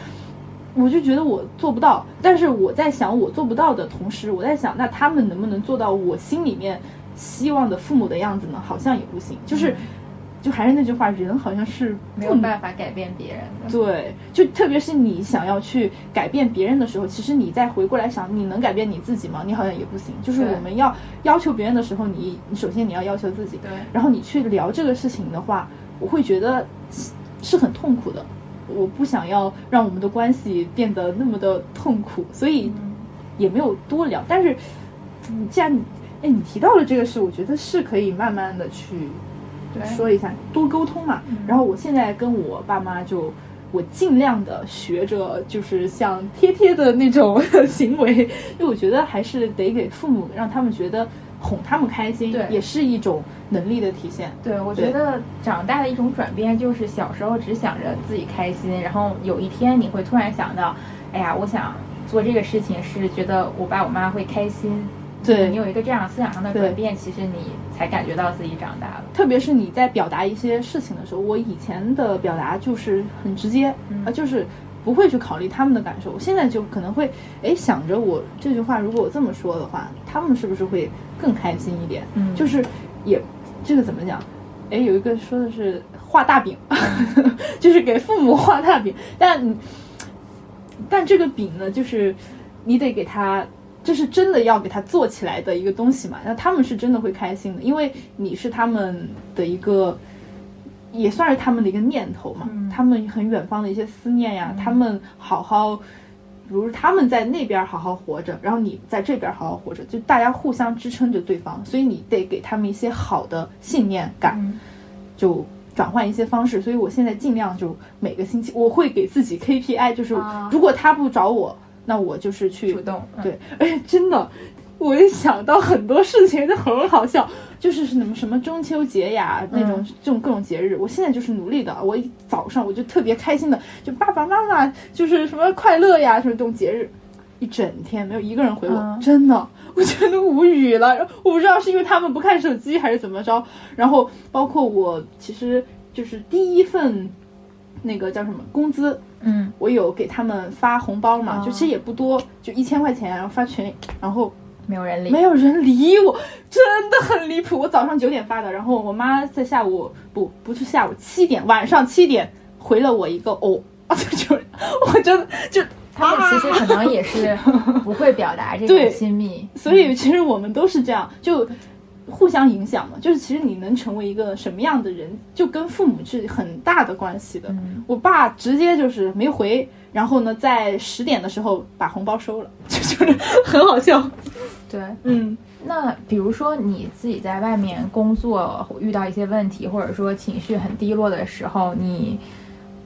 我就觉得我做不到。但是我在想我做不到的同时，我在想那他们能不能做到我心里面。希望的父母的样子呢？好像也不行。就是就还是那句话，人好像是没有办法改变别人的。对，就特别是你想要去改变别人的时候，其实你再回过来想，你能改变你自己吗？你好像也不行。就是我们要要求别人的时候，你你首先你要要求自己。对。然后你去聊这个事情的话，我会觉得是很痛苦的。我不想要让我们的关系变得那么的痛苦，所以也没有多聊。但是，既然哎你提到了这个事，我觉得是可以慢慢的去。说一下，多沟通嘛。然后我现在跟我爸妈就，我尽量的学着，就是像贴贴的那种 行为，因为我觉得还是得给父母，让他们觉得哄他们开心，也是一种能力的体现。对，我觉得长大的一种转变就是小时候只想着自己开心，然后有一天你会突然想到，哎呀，我想做这个事情是觉得我爸我妈会开心。对你有一个这样思想上的转变，其实你才感觉到自己长大了。特别是你在表达一些事情的时候，我以前的表达就是很直接，啊，就是不会去考虑他们的感受。我现在就可能会，哎，想着我这句话如果我这么说的话，他们是不是会更开心一点？嗯，就是也这个怎么讲？哎，有一个说的是画大饼，就是给父母画大饼，但但这个饼呢，就是你得给他。这是真的要给他做起来的一个东西嘛？那他们是真的会开心的，因为你是他们的一个，也算是他们的一个念头嘛。他们很远方的一些思念呀，他们好好，比如他们在那边好好活着，然后你在这边好好活着，就大家互相支撑着对方，所以你得给他们一些好的信念感，就转换一些方式。所以我现在尽量就每个星期我会给自己 KPI，就是如果他不找我。那我就是去主动对，哎，真的，我一想到很多事情就很好笑，就是什么什么中秋节呀那种这种各种节日，我现在就是努力的，我一早上我就特别开心的，就爸爸妈妈就是什么快乐呀，什么这种节日，一整天没有一个人回我，真的，我觉得无语了，我不知道是因为他们不看手机还是怎么着，然后包括我其实就是第一份那个叫什么工资。嗯，我有给他们发红包嘛，就其实也不多，就一千块钱，然后发群里，然后没有人理，没有人理我，真的很离谱。我早上九点发的，然后我妈在下午不不是下午七点，晚上七点回了我一个哦，就我真的就他们其实可能也是 不会表达这种亲密，所以其实我们都是这样就。互相影响嘛，就是其实你能成为一个什么样的人，就跟父母是很大的关系的。我爸直接就是没回，然后呢，在十点的时候把红包收了，就是很好笑。对，嗯，那比如说你自己在外面工作遇到一些问题，或者说情绪很低落的时候，你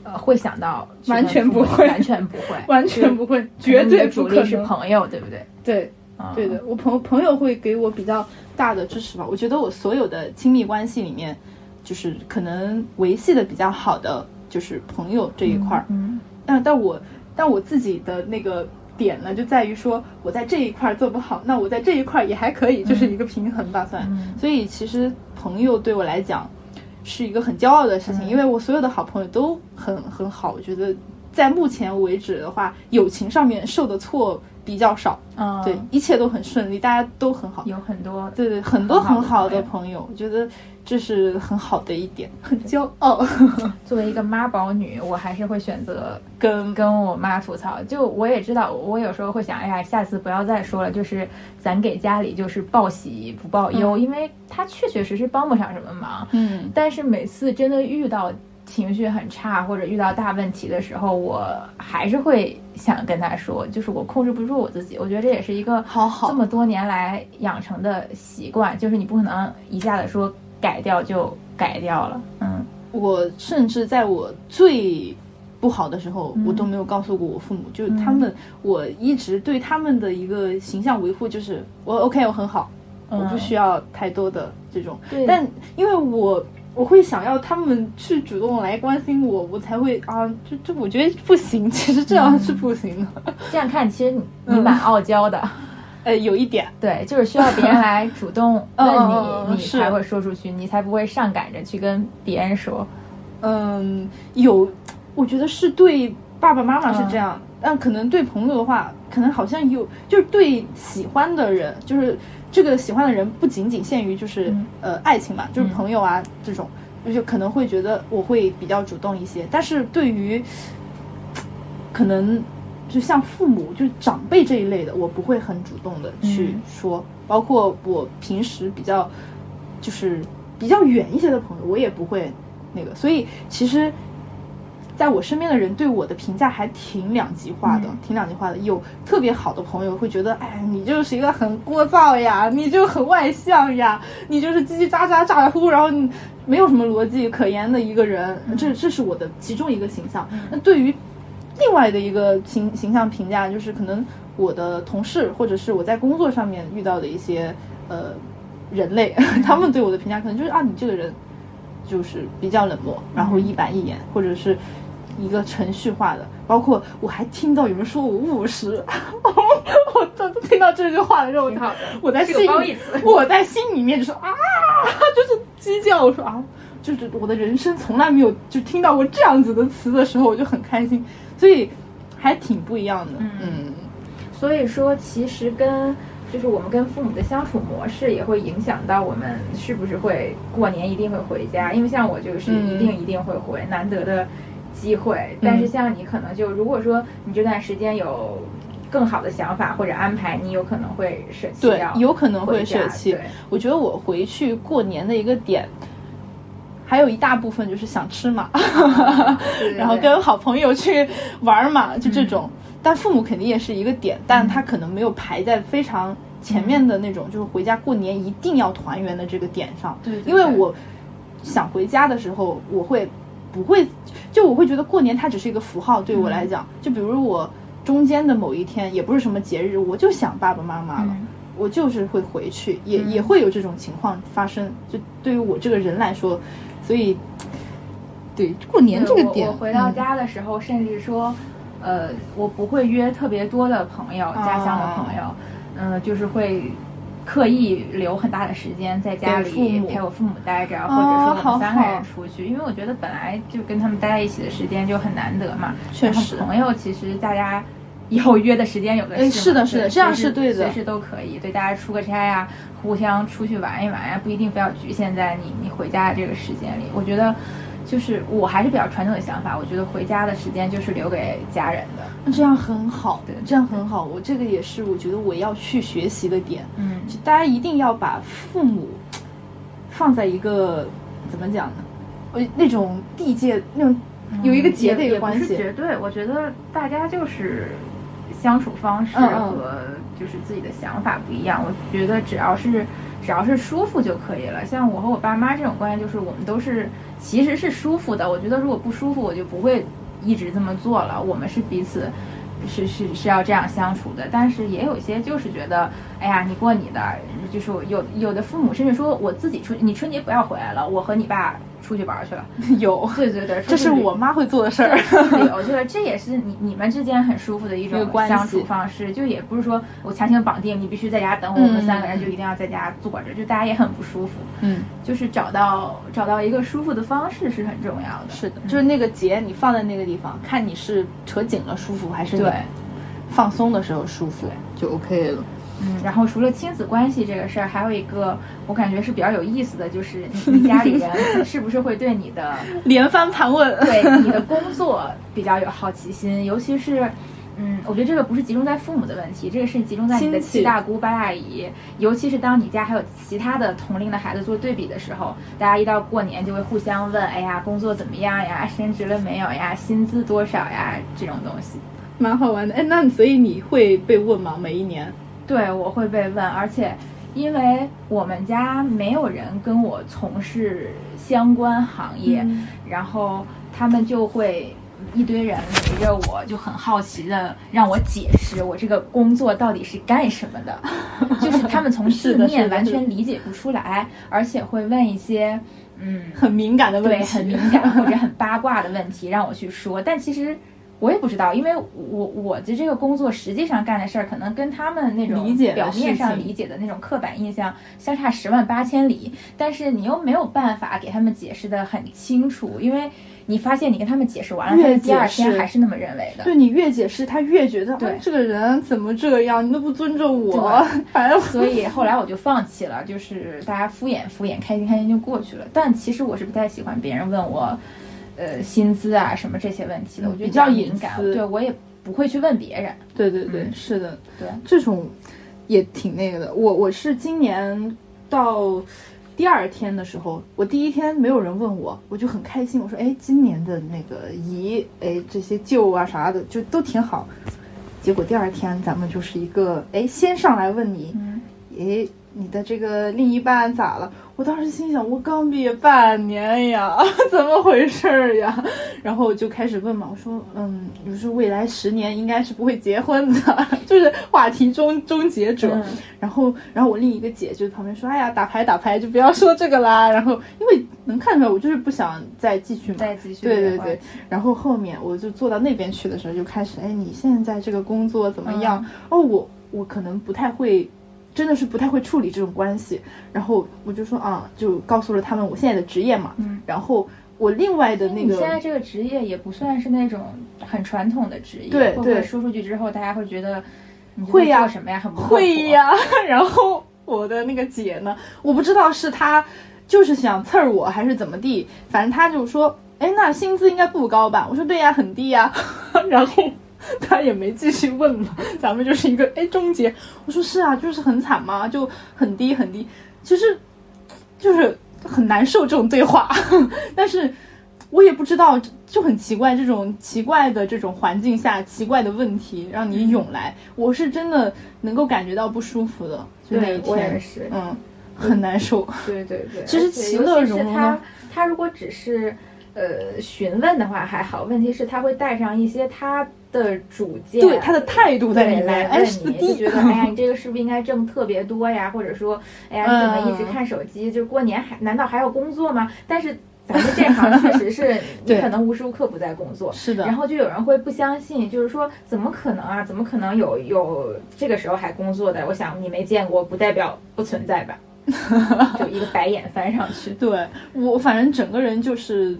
呃会想到完全不会，完全不会，完全不会，绝对主力是朋友，对不对？对。对的，我朋朋友会给我比较大的支持吧。我觉得我所有的亲密关系里面，就是可能维系的比较好的就是朋友这一块儿。嗯，但但我但我自己的那个点呢，就在于说我在这一块做不好，那我在这一块也还可以，就是一个平衡吧算。所以其实朋友对我来讲是一个很骄傲的事情，因为我所有的好朋友都很很好。我觉得在目前为止的话，友情上面受的挫。比较少，嗯，对，一切都很顺利，大家都很好，有很多，对对，很多很好的朋友，我觉得这是很好的一点，很骄傲。作为一个妈宝女，我还是会选择跟跟我妈吐槽。就我也知道，我有时候会想，哎呀，下次不要再说了，就是咱给家里就是报喜不报忧，因为她确确实实帮不上什么忙。嗯，但是每次真的遇到。情绪很差或者遇到大问题的时候，我还是会想跟他说，就是我控制不住我自己。我觉得这也是一个好好这么多年来养成的习惯，就是你不可能一下子说改掉就改掉了。嗯，我甚至在我最不好的时候，我都没有告诉过我父母，就是他们，我一直对他们的一个形象维护就是我 OK，我很好，我不需要太多的这种。但因为我。我会想要他们去主动来关心我，我才会啊，这这我觉得不行，其实这样是不行的。这样看，其实你你蛮傲娇的，呃，有一点，对，就是需要别人来主动问你，你才会说出去，你才不会上赶着去跟别人说。嗯，有，我觉得是对爸爸妈妈是这样，但可能对朋友的话，可能好像有，就是对喜欢的人，就是。这个喜欢的人不仅仅限于就是呃爱情嘛，就是朋友啊这种，就可能会觉得我会比较主动一些，但是对于可能就像父母就长辈这一类的，我不会很主动的去说，包括我平时比较就是比较远一些的朋友，我也不会那个，所以其实。在我身边的人对我的评价还挺两极化的，挺两极化的。有特别好的朋友会觉得，哎，你就是一个很聒噪呀，你就很外向呀，你就是叽叽喳喳咋咋呼，然后你没有什么逻辑可言的一个人。这这是我的其中一个形象。那对于另外的一个形形象评价，就是可能我的同事或者是我在工作上面遇到的一些呃人类，他们对我的评价可能就是啊，你这个人就是比较冷漠，然后一板一眼，或者是。一个程序化的，包括我还听到有人说我务实，我当听到这句话的时候，我在心里，我在心里面就说啊，就是鸡叫，我说啊，就是我的人生从来没有就听到过这样子的词的时候，我就很开心，所以还挺不一样的，嗯，所以说其实跟就是我们跟父母的相处模式也会影响到我们是不是会过年一定会回家，因为像我就是一定一定会回，难得的。机会，但是像你可能就如果说你这段时间有更好的想法或者安排，你有可能会舍弃掉，有可能会舍弃。我觉得我回去过年的一个点，还有一大部分就是想吃嘛，然后跟好朋友去玩嘛，就这种。但父母肯定也是一个点，但他可能没有排在非常前面的那种，就是回家过年一定要团圆的这个点上。对，因为我想回家的时候，我会。不会，就我会觉得过年它只是一个符号，对我来讲，就比如我中间的某一天也不是什么节日，我就想爸爸妈妈了，我就是会回去，也也会有这种情况发生。就对于我这个人来说，所以对过年这个点，我回到家的时候，甚至说，呃，我不会约特别多的朋友，家乡的朋友，嗯，就是会。刻意留很大的时间在家里陪我父母待着，或者说我们三个人出去，因为我觉得本来就跟他们待在一起的时间就很难得嘛。确实，朋友其实大家以后约的时间有的是。是的，是的，这样是对的，随时都可以。对，大家出个差呀，互相出去玩一玩呀，不一定非要局限在你你回家的这个时间里。我觉得。就是我还是比较传统的想法，我觉得回家的时间就是留给家人的，那这样很好，对，这样很好。我这个也是，我觉得我要去学习的点。嗯，就大家一定要把父母放在一个怎么讲呢？呃，那种地界，那种有一个结的一个关系。绝对，我觉得大家就是相处方式和就是自己的想法不一样。我觉得只要是。只要是舒服就可以了。像我和我爸妈这种关系，就是我们都是其实是舒服的。我觉得如果不舒服，我就不会一直这么做了。我们是彼此是是是要这样相处的。但是也有些就是觉得，哎呀，你过你的，就是有有的父母甚至说我自己出，你春节不要回来了，我和你爸。出去玩去了，有，对对对，这是我妈会做的事儿。有，就是这也是你你们之间很舒服的一种相处方式，就也不是说我强行绑定你必须在家等我，我们三个人就一定要在家坐着，就大家也很不舒服。嗯，就是找到找到一个舒服的方式是很重要的。是的，就是那个结你放在那个地方，看你是扯紧了舒服，还是对放松的时候舒服，就 OK 了。嗯，然后除了亲子关系这个事儿，还有一个我感觉是比较有意思的，就是你 家里人是不是会对你的 连番盘问，对你的工作比较有好奇心，尤其是，嗯，我觉得这个不是集中在父母的问题，这个是集中在你的七大姑八大姨，尤其是当你家还有其他的同龄的孩子做对比的时候，大家一到过年就会互相问，哎呀，工作怎么样呀？升职了没有呀？薪资多少呀？这种东西，蛮好玩的。哎，那所以你会被问吗？每一年？对，我会被问，而且因为我们家没有人跟我从事相关行业，然后他们就会一堆人围着我，就很好奇的让我解释我这个工作到底是干什么的，就是他们从字面完全理解不出来，而且会问一些嗯。很敏感的问题，很敏感或者很八卦的问题让我去说，但其实。我也不知道，因为我我的这个工作实际上干的事儿，可能跟他们那种表面上理解的那种刻板印象相差十万八千里。但是你又没有办法给他们解释的很清楚，因为你发现你跟他们解释完了，他第二天还是那么认为的。对你越解释，他越觉得对啊这个人怎么这样，你都不尊重我，反正 所以后来我就放弃了，就是大家敷衍敷衍，开心开心就过去了。但其实我是不太喜欢别人问我，呃，薪资啊什么这些问题的，我觉得嗯比较敏感，隐私对我也不会去问别人。对对对，嗯是的，对，这种也挺那个的。我我是今年到第二天的时候，我第一天没有人问我，我就很开心。我说，哎，今年的那个姨，哎，这些舅啊啥的，就都挺好。结果第二天咱们就是一个，哎，先上来问你，嗯，哎，你的这个另一半咋了？我当时心想，我刚毕业半年呀，怎么回事儿呀？然后就开始问嘛，我说，嗯，我说未来十年应该是不会结婚的，就是话题终终结者。嗯然后，然后我另一个姐就在旁边说，哎呀，打牌打牌，就不要说这个啦。然后，因为能看出来我就是不想再继续嘛，再继续对对对然后后面我就坐到那边去的时候，就开始，哎，你现在这个工作怎么样？嗯哦，我我可能不太会，真的是不太会处理这种关系。然后我就说啊，就告诉了他们我现在的职业嘛。嗯，然后我另外的那你现在，这个职业也不算是那种很传统的职业，对对会不会说出去之后，大家会觉得你会呀做什么呀，很不会，呀。然后我的那个姐呢，我不知道是她就是想刺儿我还是怎么地，反正她就说，哎，那薪资应该不高吧？我说对呀，很低呀。然后。她也没继续问了，咱们就是一个哎终结。我说是啊，就是很惨嘛，就很低很低，其实就是很难受这种对话，但是我也不知道，就很奇怪，这种奇怪的这种环境下，奇怪的问题让你涌来，我是真的能够感觉到不舒服的，就那一对我也天，是，嗯，很难受。对对对，其实其乐融融他他如果只是呃询问的话还好，问题是他会带上一些他的主见，对他的态度在里面，哎，问是你，就觉得哎呀，你这个是不是应该挣特别多呀？或者说，哎呀，你怎么一直嗯看手机？就过年还难道还要工作吗？但是咱们这行确实是 你对可能无时无刻不在工作。是的然，后就有人会不相信，就是说怎么可能啊？怎么可能有有这个时候还工作的？我想你没见过，不代表不存在吧？就一个白眼翻上去。对我反正整个人就是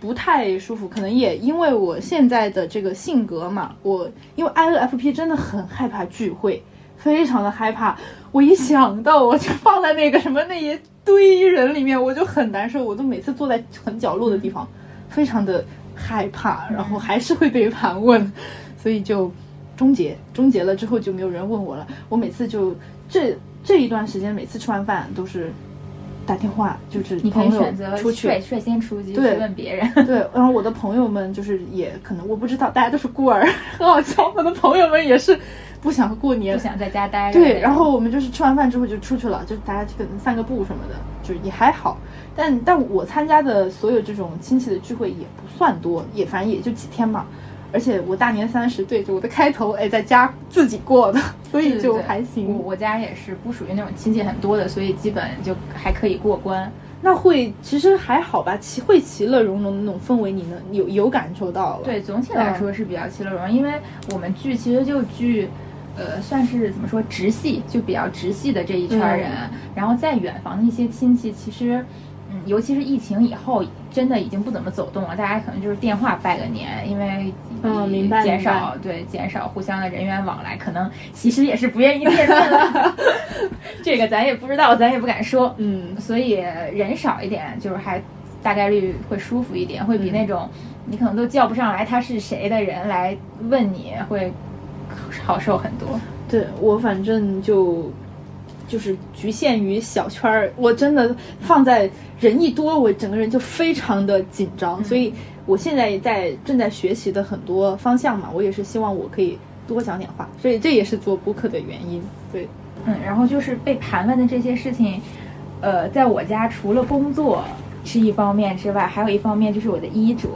不太舒服，可能也因为我现在的这个性格嘛，我因为 INFP 真的很害怕聚会，非常的害怕。我一想到我就放在那个什么那一堆人里面，我就很难受，我都每次坐在很角落的地方，非常的害怕，然后还是会被盘问，所以就终结，终结了之后就没有人问我了。我每次就这这一段时间，每次吃完饭都是打电话，就是你可以选择出去率率先出击去对问别人。对，然后我的朋友们就是也可能我不知道，大家都是孤儿，很好笑。我的朋友们也是不想过年不，想在家待着。对，然后我们就是吃完饭之后就出去了，就是大家可能散个步什么的，就也还好。但但我参加的所有这种亲戚的聚会也不算多，也反正也就几天嘛。而且我大年三十对着我的开头，哎，在家自己过的，所以就对对对我还行。我家也是不属于那种亲戚很多的，所以基本就还可以过关。那会其实还好吧，其会其乐融融的那种氛围，你能有有感受到了。对，总体来说是比较其乐融融，因为我们聚其实就聚，呃，算是怎么说直系，就比较直系的这一圈人，然后在远房的一些亲戚，其实。嗯，尤其是疫情以后，真的已经不怎么走动了。大家可能就是电话拜个年，因为嗯明白减少对减少互相的人员往来，可能其实也是不愿意见面的。这个咱也不知道，咱也不敢说。嗯，所以人少一点，就是还大概率会舒服一点，会比那种你可能都叫不上来他是谁的人来问你会好受很多。对我反正就就是局限于小圈儿，我真的放在人一多，我整个人就非常的紧张，所以我现在在正在学习的很多方向嘛，我也是希望我可以多讲点话，所以这也是做播客的原因。对，嗯，然后就是被盘问的这些事情，呃，在我家除了工作是一方面之外，还有一方面就是我的衣着。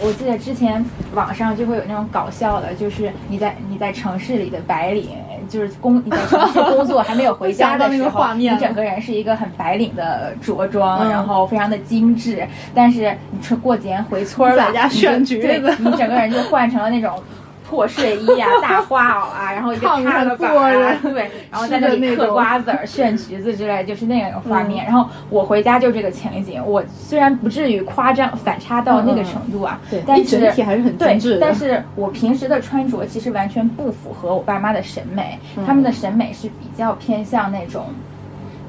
我记得之前网上就会有那种搞笑的，就是你在你在城市里的白领，就是工你在城市工作还没有回家的时候，个画面你整个人是一个很白领的着装，嗯然后非常的精致。但是你春过节回村儿了，在家你就炫橘对子你整个人就换成了那种破睡衣啊、大花袄啊，然后一个踏个板啊，对，然后在那里嗑瓜子儿、炫橘子之类，就是那样的画面。然后我回家就这个情景，我虽然不至于夸张反差到那个程度啊，对，但是整体还是很精致。但是我平时的穿着其实完全不符合我爸妈的审美，他们的审美是比较偏向那种，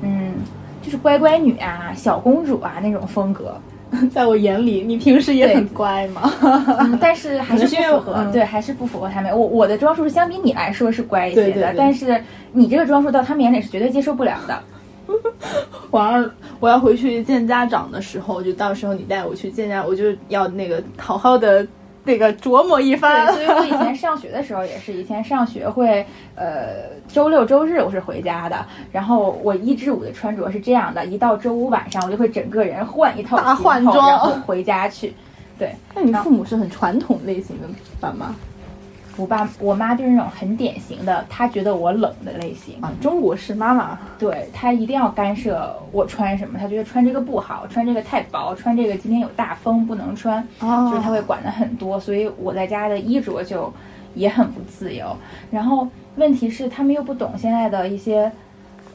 嗯，就是乖乖女啊、小公主啊那种风格。在我眼里，你平时也很乖嘛，但是还是不符合，对，还是不符合他们。我我的装束相比你来说是乖一些的，但是你这个装束到他们眼里是绝对接受不了的。我要我要回去见家长的时候，就到时候你带我去见家，我就要那个好好的。那个琢磨一番。对，所以我以前上学的时候也是，以前上学会，呃，周六周日我是回家的，然后我一至五的穿着是这样的，一到周五晚上我就会整个人换一套大换装，然后回家去。对，那你父母是很传统类型的爸妈？我爸我妈就是那种很典型的，她觉得我冷的类型啊，中国式妈妈。对她一定要干涉我穿什么，她觉得穿这个不好，穿这个太薄，穿这个今天有大风不能穿，就是她会管的很多，所以我在家的衣着就也很不自由。然后问题是他们又不懂现在的一些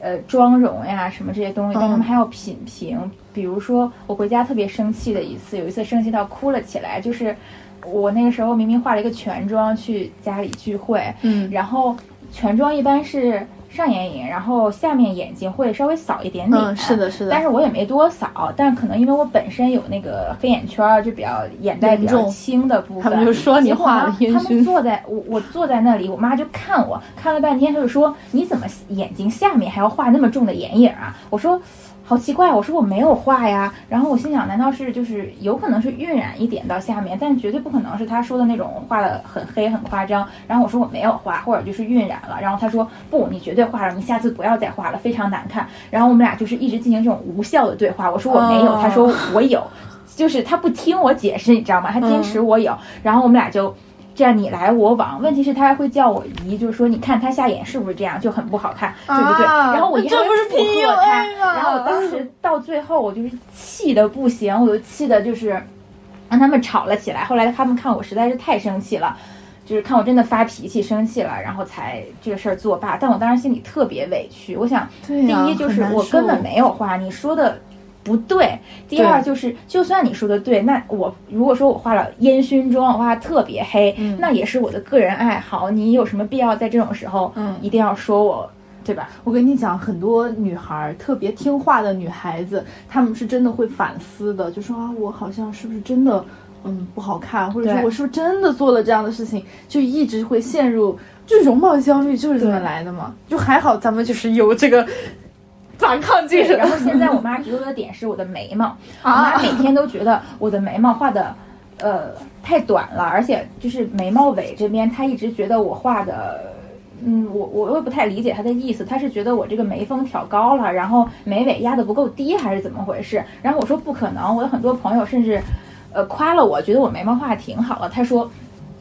呃妆容呀什么这些东西，但他们还要品评。比如说我回家特别生气的一次，有一次生气到哭了起来，就是。我那个时候明明化了一个全妆去家里聚会，嗯，然后全妆一般是上眼影，然后下面眼睛会稍微扫一点点，嗯，是的，是的，但是我也没多扫，但可能因为我本身有那个黑眼圈，就比较眼袋比较轻的部分，他们就说你画了烟熏。他们坐在我我坐在那里，我妈就看我看了半天，她就说你怎么眼睛下面还要画那么重的眼影啊？我说。好奇怪，我说我没有画呀，然后我心想，难道是就是有可能是晕染一点到下面，但绝对不可能是他说的那种画的很黑很夸张。然后我说我没有画，或者就是晕染了。然后他说不，你绝对画了，你下次不要再画了，非常难看。然后我们俩就是一直进行这种无效的对话。我说我没有，他说我有，就是他不听我解释，你知道吗？他坚持我有。然后我们俩就。这样你来我往，问题是他还会叫我姨，就是说你看他下眼是不是这样，就很不好看，对不对？然后我一直附和他，然后当时到最后我就是气的不行，我就气的就是让他们吵了起来。后来他们看我实在是太生气了，就是看我真的发脾气生气了，然后才这个事儿作罢。但我当时心里特别委屈，我想第一就是我根本没有话，你说的。不对，第二就是，就算你说的对，那我如果说我化了烟熏妆，我画特别黑，那也是我的个人爱好，你有什么必要在这种时候，嗯，一定要说我，对吧？我跟你讲，很多女孩特别听话的女孩子，她们是真的会反思的，就说啊，我好像是不是真的，嗯，不好看，或者说我是不是真的做了这样的事情，就一直会陷入，就容貌焦虑就是这么来的嘛。就还好咱们就是有这个。反抗精神。然后现在我妈执着的点是我的眉毛，我妈每天都觉得我的眉毛画的，呃，太短了，而且就是眉毛尾这边，她一直觉得我画的，嗯，我我也不太理解她的意思，她是觉得我这个眉峰挑高了，然后眉尾压的不够低，还是怎么回事？然后我说不可能，我有很多朋友甚至，呃，夸了我，觉得我眉毛画的挺好了。她说，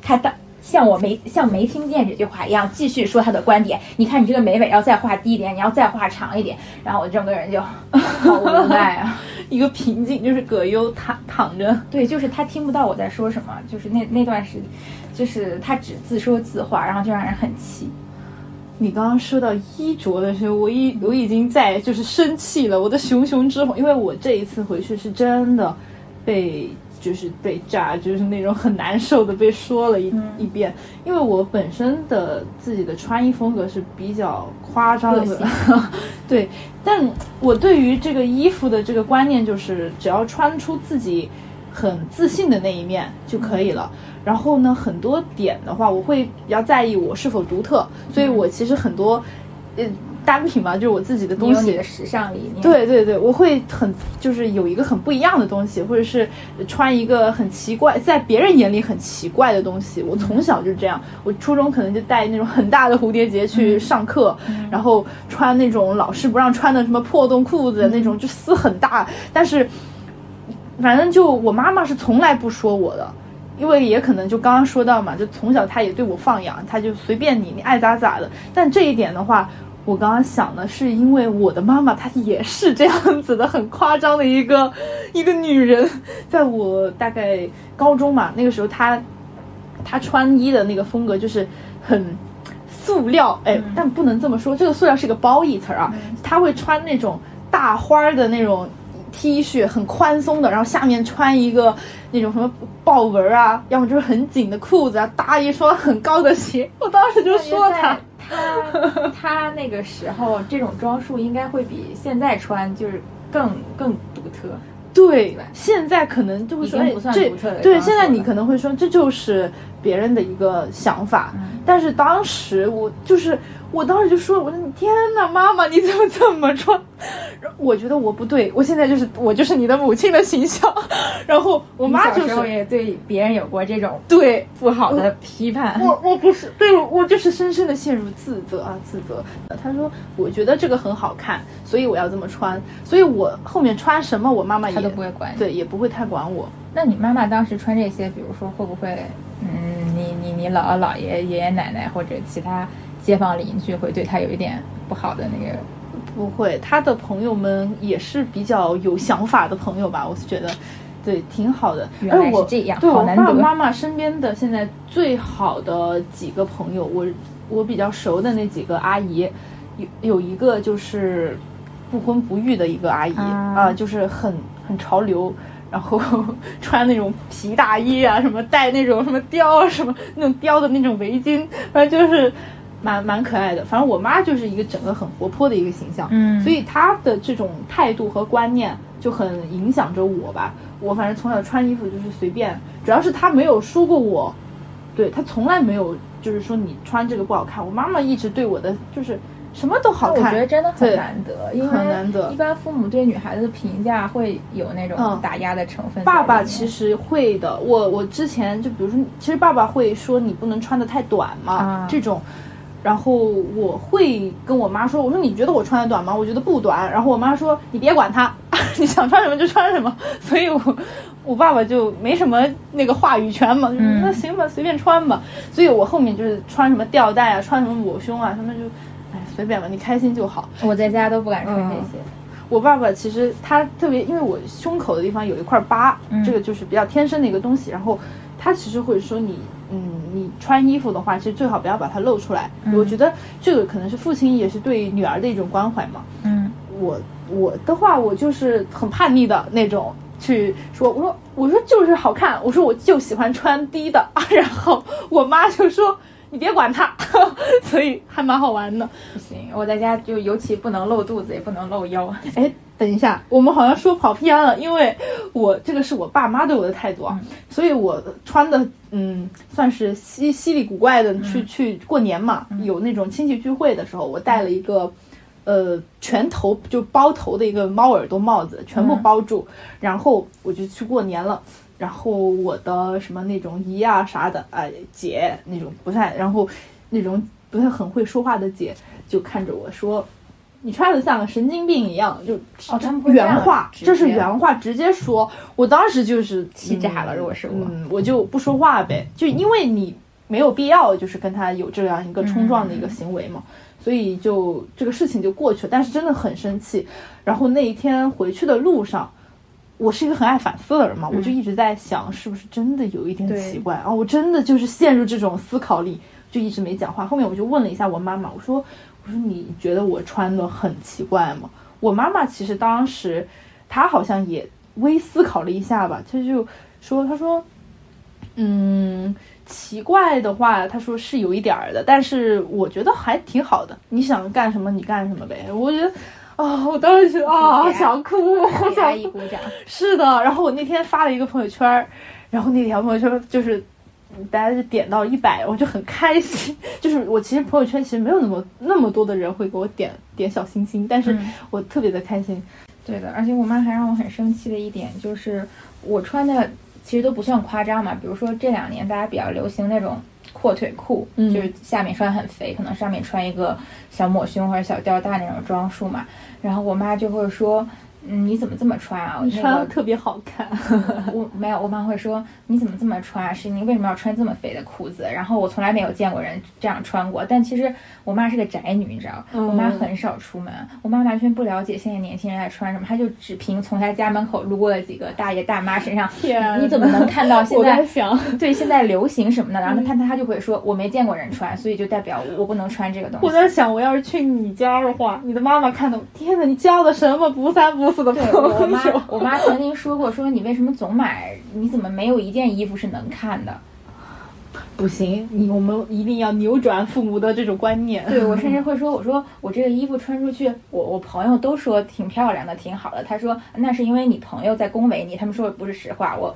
她的。像我没像没听见这句话一样，继续说他的观点。你看，你这个眉尾要再画低一点，你要再画长一点。然后我整个人就 好无奈啊，一个瓶颈就是葛优躺躺着。对，就是他听不到我在说什么，就是那那段时，就是他只自说自话，然后就让人很气。你刚刚说到衣着的时候，我已我已经在就是生气了，我的熊熊之火，因为我这一次回去是真的被。就是被炸，就是那种很难受的被说了一一遍。因为我本身的自己的穿衣风格是比较夸张的，对。但我对于这个衣服的这个观念就是，只要穿出自己很自信的那一面就可以了。然后呢，很多点的话，我会比较在意我是否独特，所以我其实很多，嗯。单品嘛，就是我自己的东西。的时尚理念。对对对，我会很就是有一个很不一样的东西，或者是穿一个很奇怪，在别人眼里很奇怪的东西。我从小就是这样，我初中可能就带那种很大的蝴蝶结去上课，然后穿那种老师不让穿的什么破洞裤子那种，就撕很大。但是反正就我妈妈是从来不说我的，因为也可能就刚刚说到嘛，就从小她也对我放养，她就随便你，你爱咋咋的。但这一点的话。我刚刚想的是，因为我的妈妈她也是这样子的，很夸张的一个 一个女人。在我大概高中嘛，那个时候她她穿衣的那个风格就是很塑料，哎，但不能这么说，这个塑料是个褒义词儿啊。她会穿那种大花儿的那种 T 恤，很宽松的，然后下面穿一个那种什么豹纹啊，要么就是很紧的裤子啊，搭一双很高的鞋。我当时就说她。他他那个时候这种装束应该会比现在穿就是更更独特。对，现在可能就会说这对，现在你可能会说这就是别人的一个想法，但是当时我就是。我当时就说：“我说你天哪，妈妈你怎么这么穿？”我觉得我不对，我现在就是我就是你的母亲的形象。然后我妈就是也对别人有过这种对不好的批判。我我不是对我就是深深的陷入自责啊自责。她说：“我觉得这个很好看，所以我要这么穿。所以我后面穿什么，我妈妈也都不会管，对，也不会太管我。那你妈妈当时穿这些，比如说会不会嗯，你你你姥姥姥爷爷爷奶奶或者其他？”街坊邻居会对她有一点不好的那个，不会，她的朋友们也是比较有想法的朋友吧？我是觉得，对，挺好的。原来是这样，对我爸爸妈妈身边的现在最好的几个朋友，我我比较熟的那几个阿姨，有有一个就是不婚不育的一个阿姨啊，就是很很潮流，然后 穿那种皮大衣啊，什么戴那种什么貂啊，什么那种貂的那种围巾，反正就是。蛮蛮可爱的，反正我妈就是一个整个很活泼的一个形象，嗯，所以她的这种态度和观念就很影响着我吧。我反正从小穿衣服就是随便，主要是她没有说过我，对她从来没有就是说你穿这个不好看。我妈妈一直对我的就是什么都好看，我觉得真的很难得，因为很难得。一般父母对女孩子的评价会有那种打压的成分。爸爸其实会的，我我之前就比如说，其实爸爸会说你不能穿的太短嘛，这种。然后我会跟我妈说：“我说你觉得我穿的短吗？我觉得不短。”然后我妈说：“你别管他，你想穿什么就穿什么。”所以，我我爸爸就没什么那个话语权嘛，就那行吧，随便穿吧。所以我后面就是穿什么吊带啊，穿什么抹胸啊，他们就哎随便吧，你开心就好。我在家都不敢穿这些。我爸爸其实他特别，因为我胸口的地方有一块疤，这个就是比较天生的一个东西。然后他其实会说你。嗯，你穿衣服的话，其实最好不要把它露出来。我觉得这个可能是父亲也是对女儿的一种关怀嘛。嗯，我我的话，我就是很叛逆的那种，去说我说我说就是好看，我说我就喜欢穿低的。然后我妈就说你别管他，所以还蛮好玩的。不行，我在家就尤其不能露肚子，也不能露腰。哎。等一下，我们好像说跑偏了，因为我这个是我爸妈对我的态度啊，所以我穿的嗯，算是稀稀里古怪的去去过年嘛，有那种亲戚聚会的时候，我戴了一个呃全头就包头的一个猫耳朵帽子，全部包住，然后我就去过年了，然后我的什么那种姨啊啥的啊姐那种不太，然后那种不太很会说话的姐就看着我说。你穿的像个神经病一样，就哦，他们原话，这是原话，直接说。我当时就是气炸了，如果是我，我就不说话呗，就因为你没有必要，就是跟他有这样一个冲撞的一个行为嘛，所以就这个事情就过去了。但是真的很生气。然后那一天回去的路上，我是一个很爱反思的人嘛，我就一直在想，是不是真的有一点奇怪啊？我真的就是陷入这种思考里，就一直没讲话。后面我就问了一下我妈妈，我说。我说你觉得我穿的很奇怪吗？我妈妈其实当时，她好像也微思考了一下吧，她就说：“她说，嗯，奇怪的话，她说是有一点儿的，但是我觉得还挺好的。你想干什么你干什么呗。”我觉得，啊，我当时啊想哭，想一鼓掌。是的，然后我那天发了一个朋友圈，然后那条朋友圈就是。大家就点到一百，我就很开心。就是我其实朋友圈其实没有那么那么多的人会给我点点小心心，但是我特别的开心。对的，而且我妈还让我很生气的一点就是，我穿的其实都不算夸张嘛。比如说这两年大家比较流行那种阔腿裤，就是下面穿很肥，可能上面穿一个小抹胸或者小吊带那种装束嘛。然后我妈就会说。嗯，你怎么这么穿啊？你那个穿的特别好看。我没有，我妈会说你怎么这么穿啊？是你为什么要穿这么肥的裤子？然后我从来没有见过人这样穿过。但其实我妈是个宅女，你知道，嗯我妈很少出门，我妈完全不了解现在年轻人在穿什么，她就只凭从她家门口路过的几个大爷大妈身上，天你怎么能看到现 我在在想，对现在流行什么的？然后嗯她她她就会说我没见过人穿，所以就代表我不能穿这个东西。我在想，我要是去你家的话，你的妈妈看到，天哪，你交的什么不三不对我妈？，我妈曾经说过，说你为什么总买？你怎么没有一件衣服是能看的？不行，你我们一定要扭转父母的这种观念。对我甚至 会说，我说我这个衣服穿出去，我我朋友都说挺漂亮的，挺好的。他说那是因为你朋友在恭维你，他们说的不是实话，我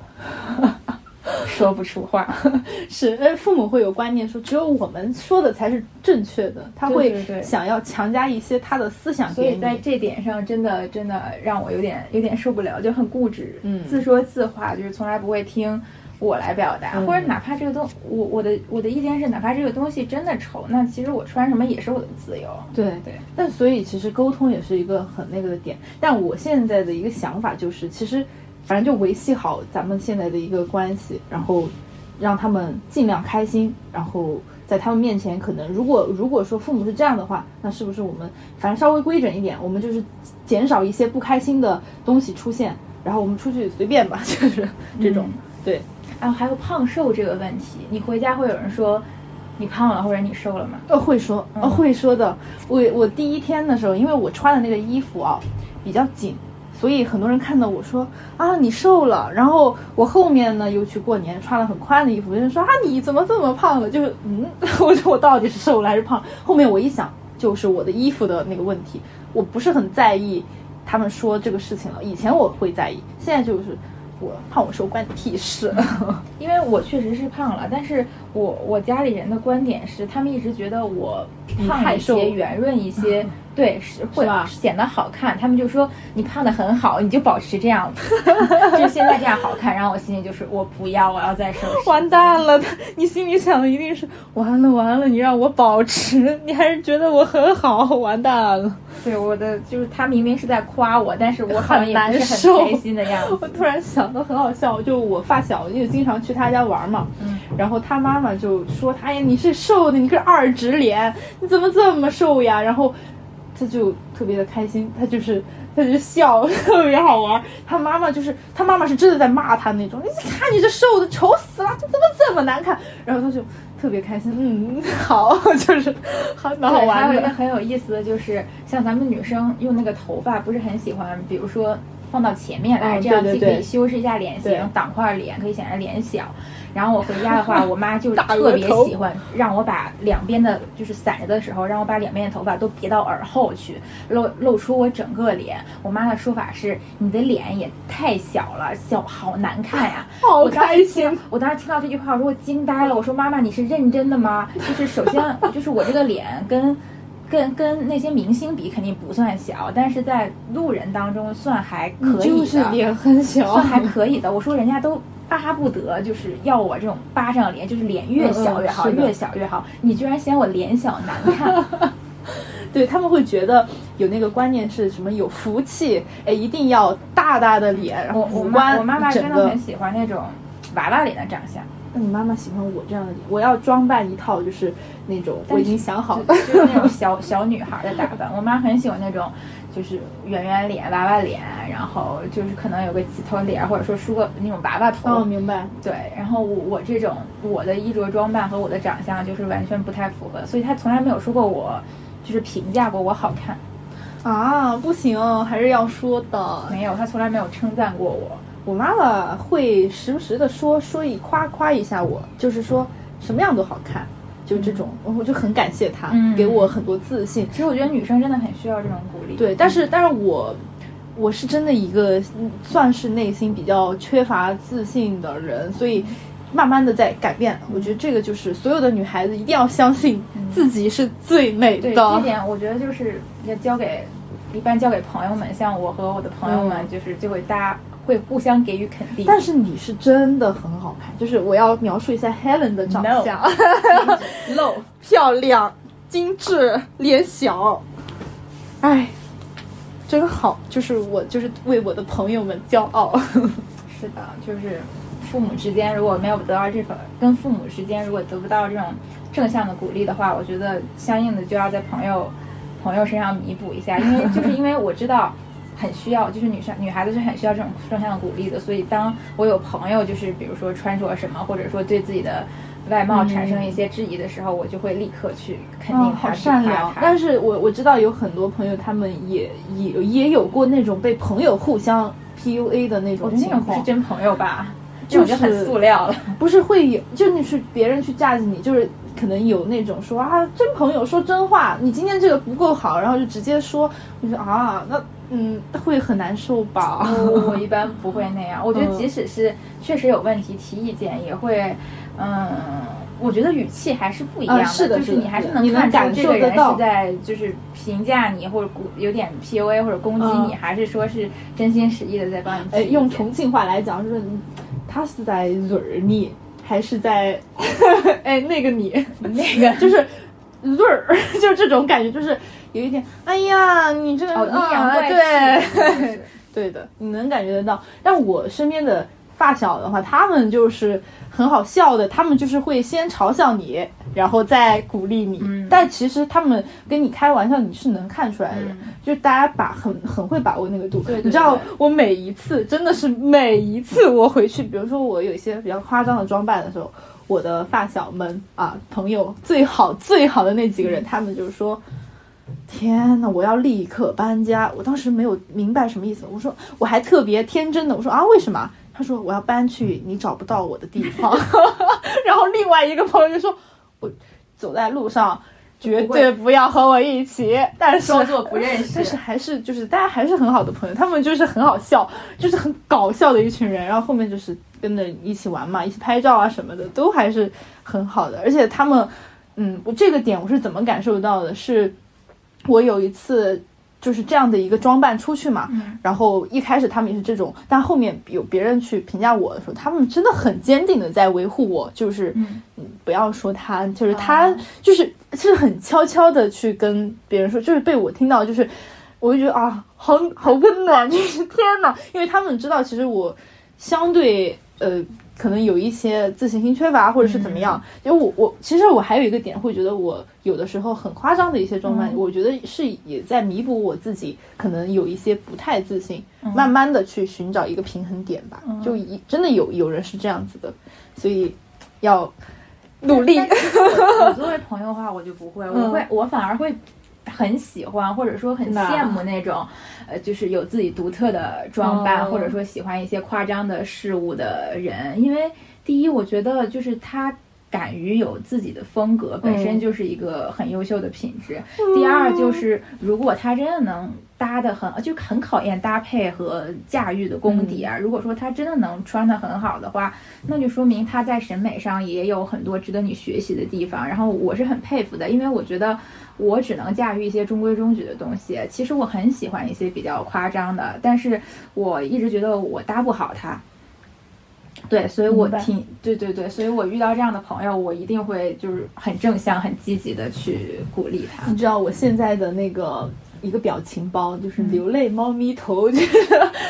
说不出话。是，呃，父母会有观念说，只有我们说的才是正确的，他会想要强加一些他的思想所以。在这点上，真的真的让我有点有点受不了，就很固执，嗯自说自话，就是从来不会听我来表达，嗯或者哪怕这个东，我我的我的意见是，哪怕这个东西真的丑，那其实我穿什么也是我的自由。对对，但所以其实沟通也是一个很那个的点。但我现在的一个想法就是，其实反正就维系好咱们现在的一个关系，然后让他们尽量开心，然后在他们面前，可能如果如果说父母是这样的话，那是不是我们反正稍微规整一点，我们就是减少一些不开心的东西出现，然后我们出去随便吧，就是这种、嗯对。然后还有胖瘦这个问题，你回家会有人说你胖了或者你瘦了吗？呃，会说，呃，嗯会说的。我我第一天的时候，因为我穿的那个衣服啊比较紧，所以很多人看到我说啊你瘦了。然后我后面呢又去过年，穿了很宽的衣服，有人说啊你怎么这么胖了？就是 嗯，我说我到底是瘦了还是胖？后面我一想，就是我的衣服的那个问题，我不是很在意他们说这个事情了。以前我会在意，现在就是我胖我瘦关你屁事。因为我确实是胖了，但是我我家里人的观点是，他们一直觉得我胖一些、圆润一些，对，是会显得好看。他们就说你胖的很好，你就保持这样，就现在这样好看。然后我心里就是我不要，我要再瘦。完蛋了，你心里想的一定是完了完了，你让我保持，你还是觉得我很好，完蛋了。对我的就是他明明是在夸我，但是我好像也不很难是受很开心的样子。我突然想到很好笑，就我发小，因为经常去他家玩嘛，嗯，然后他妈妈妈就说他：“呀，你是瘦的，你个二指脸，你怎么这么瘦呀？”然后他就特别的开心，他就是他就笑，特别好玩。他妈妈就是他妈妈是真的在骂他那种，你看你这瘦的丑死了，这怎么这么难看？然后他就特别开心，嗯，好，就是还蛮好，玩的。有一个很有意思的就是，像咱们女生用那个头发，不是很喜欢，比如说放到前面来，嗯这样既可以修饰一下脸型，挡块脸，可以显得脸小。然后我回家的话，我妈就特别喜欢让我把两边的，就是散着的时候，让我把两边的头发都别到耳后去，露露出我整个脸。我妈的说法是：你的脸也太小了，小好难看呀。好开心听，我当时听到这句话，我说我惊呆了。我说妈妈，你是认真的吗？就是首先，就是我这个脸跟跟跟那些明星比，肯定不算小，但是在路人当中算还可以的，就是脸很小，算还可以的。我说人家都巴不得就是要我这种巴掌脸，就是脸越小越好，嗯嗯越小越好。你居然嫌我脸小难看，对他们会觉得有那个观念是什么有福气，哎，一定要大大的脸，然后我我五官妈我妈妈真的很喜欢那种娃娃脸的长相。那你妈妈喜欢我这样的脸，我要装扮一套，就是那种我已经想好了，就就是那种 小小女孩的打扮。我妈很喜欢那种，就是圆圆脸、娃娃脸，然后就是可能有个几头脸，或者说梳个那种娃娃头。哦，明白。对，然后我我这种我的衣着装扮和我的长相就是完全不太符合，所以她从来没有说过我，就是评价过我好看，啊，不行，还是要说的。没有，她从来没有称赞过我。我妈妈会时不时的说说一夸夸一下我，就是说什么样都好看，就这种，我就很感谢她，嗯给我很多自信。其实我觉得女生真的很需要这种鼓励。对，但是但是我我是真的一个嗯算是内心比较缺乏自信的人，所以慢慢的在改变。我觉得这个就是所有的女孩子一定要相信自己是最美对的。这点，我觉得就是要交给，一般交给朋友们，像我和我的朋友们，嗯就是就会大家会互相给予肯定。但是你是真的很好看，就是我要描述一下 Helen 的长相 露，漂亮、精致、脸小，哎，真好，就是我就是为我的朋友们骄傲。是的，就是父母之间如果没有得到这份，跟父母之间如果得不到这种正向的鼓励的话，我觉得相应的就要在朋友朋友身上弥补一下，因为就是因为我知道很需要，就是女生女孩子是很需要这种正向的鼓励的，所以当我有朋友就是比如说穿着什么，或者说对自己的外貌产生一些质疑的时候，我就会立刻去肯定他，好善良。但是我我知道有很多朋友，他们也也也有过那种被朋友互相。PUA 的那种情况，不是真朋友吧？就是很塑料了。不是会有，就你是别人去架子你，就是可能有那种说啊，真朋友说真话，你今天这个不够好，然后就直接说，我说啊，那嗯，会很难受吧？我一般不会那样。我觉得即使是确实有问题提意见，也会嗯。我觉得语气还是不一样的，就是你还是能看出这个人是在就是评价你或者鼓有点 PUA 或者攻击你，还是说是真心实意的在帮你。哎，用重庆话来讲，就是他是在蕊你，还是在 哎那个你那个就是蕊儿，就这种感觉，就是有一点哎呀，你这个啊，对 对的，你能感觉得到。但我身边的发小的话，他们就是。很好笑的，他们就是会先嘲笑你，然后再鼓励你。但其实他们跟你开玩笑，你是能看出来的。就大家把很很会把握那个度。对你知道，我每一次真的是每一次我回去，比如说我有一些比较夸张的装扮的时候，我的发小们啊，朋友最好最好的那几个人，他们就是说：“天呐，我要立刻搬家！”我当时没有明白什么意思，我说我还特别天真的，我说啊，为什么？他说：“我要搬去你找不到我的地方。”然后另外一个朋友就说：“我走在路上，绝对不要和我一起。”但是装作不认识，但是还是就是大家还是很好的朋友。他们就是很好笑，就是很搞笑的一群人。然后后面就是跟着一起玩嘛，一起拍照啊什么的，都还是很好的。而且他们，嗯，我这个点我是怎么感受到的？是我有一次。就是这样的一个装扮出去嘛，然后一开始他们也是这种，但后面有别人去评价我的时候，他们真的很坚定的在维护我，就是嗯，不要说他，就是他就是是很悄悄的去跟别人说，就是被我听到，就是我就觉得啊，好好温暖，就是天呐，因为他们知道其实我相对呃。可能有一些自信心缺乏，或者是怎么样？因为我我其实我还有一个点，会觉得我有的时候很夸张的一些装扮，我觉得是也在弥补我自己可能有一些不太自信，慢慢的去寻找一个平衡点吧。就一真的有有人是这样子的，所以要努力。我作为朋友的话，我就不会，我会我反而会。很喜欢，或者说很羡慕那种，呃，就是有自己独特的装扮，或者说喜欢一些夸张的事物的人。因为第一，我觉得就是他敢于有自己的风格，本身就是一个很优秀的品质。第二，就是如果他真的能搭的很，就很考验搭配和驾驭的功底啊。如果说他真的能穿的很好的话，那就说明他在审美上也有很多值得你学习的地方。然后我是很佩服的，因为我觉得。我只能驾驭一些中规中矩的东西。其实我很喜欢一些比较夸张的，但是我一直觉得我搭不好它。对，所以我挺对对对，所以我遇到这样的朋友，我一定会就是很正向、很积极的去鼓励他。你知道我现在的那个一个表情包，就是流泪猫咪头，就是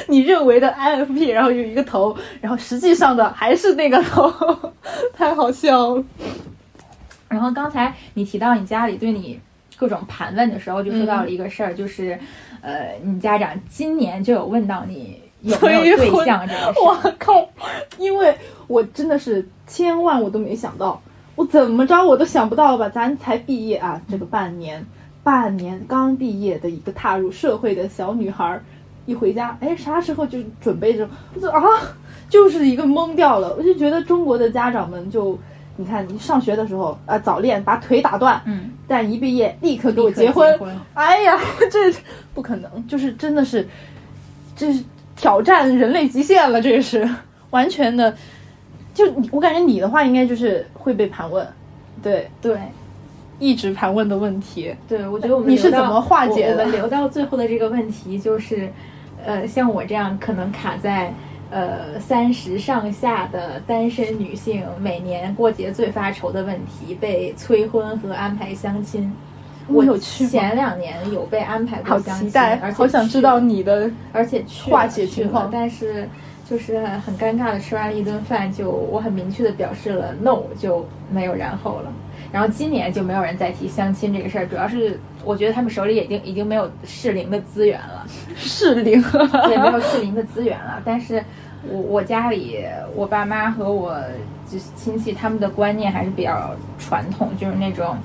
你认为的 INFP，然后有一个头，然后实际上的还是那个头，太好笑了。然后刚才你提到你家里对你。各种盘问的时候，就说到了一个事儿，就是，呃，你家长今年就有问到你有没有对象这个事。我靠！因为我真的是千万我都没想到，我怎么着我都想不到吧？咱才毕业啊，这个半年，半年刚毕业的一个踏入社会的小女孩，一回家，哎，啥时候就准备着？就啊，就是一个懵掉了。我就觉得中国的家长们就。你看，你上学的时候啊，早恋把腿打断，嗯，但一毕业立刻给我结婚，哎呀，这不可能，就是真的是，这是挑战人类极限了，这个是 完全的，就我感觉你的话应该就是会被盘问，对对，一直盘问的问题，对我觉得我们你是怎么化解的？留到最后的这个问题就是，呃，像我这样可能卡在。呃，三十上下的单身女性每年过节最发愁的问题，被催婚和安排相亲。我有去前两年有被安排过相亲，期待而，且好想知道你的而且去化解情况但是就是很尴尬的吃完了一顿饭，就我很明确的表示了 no，就没有然后了。然后今年就没有人再提相亲这个事儿，主要是我觉得他们手里已经已经没有适龄的资源了，适龄。也没有适龄的资源了。但是我我家里我爸妈和我就是亲戚，他们的观念还是比较传统，就是那种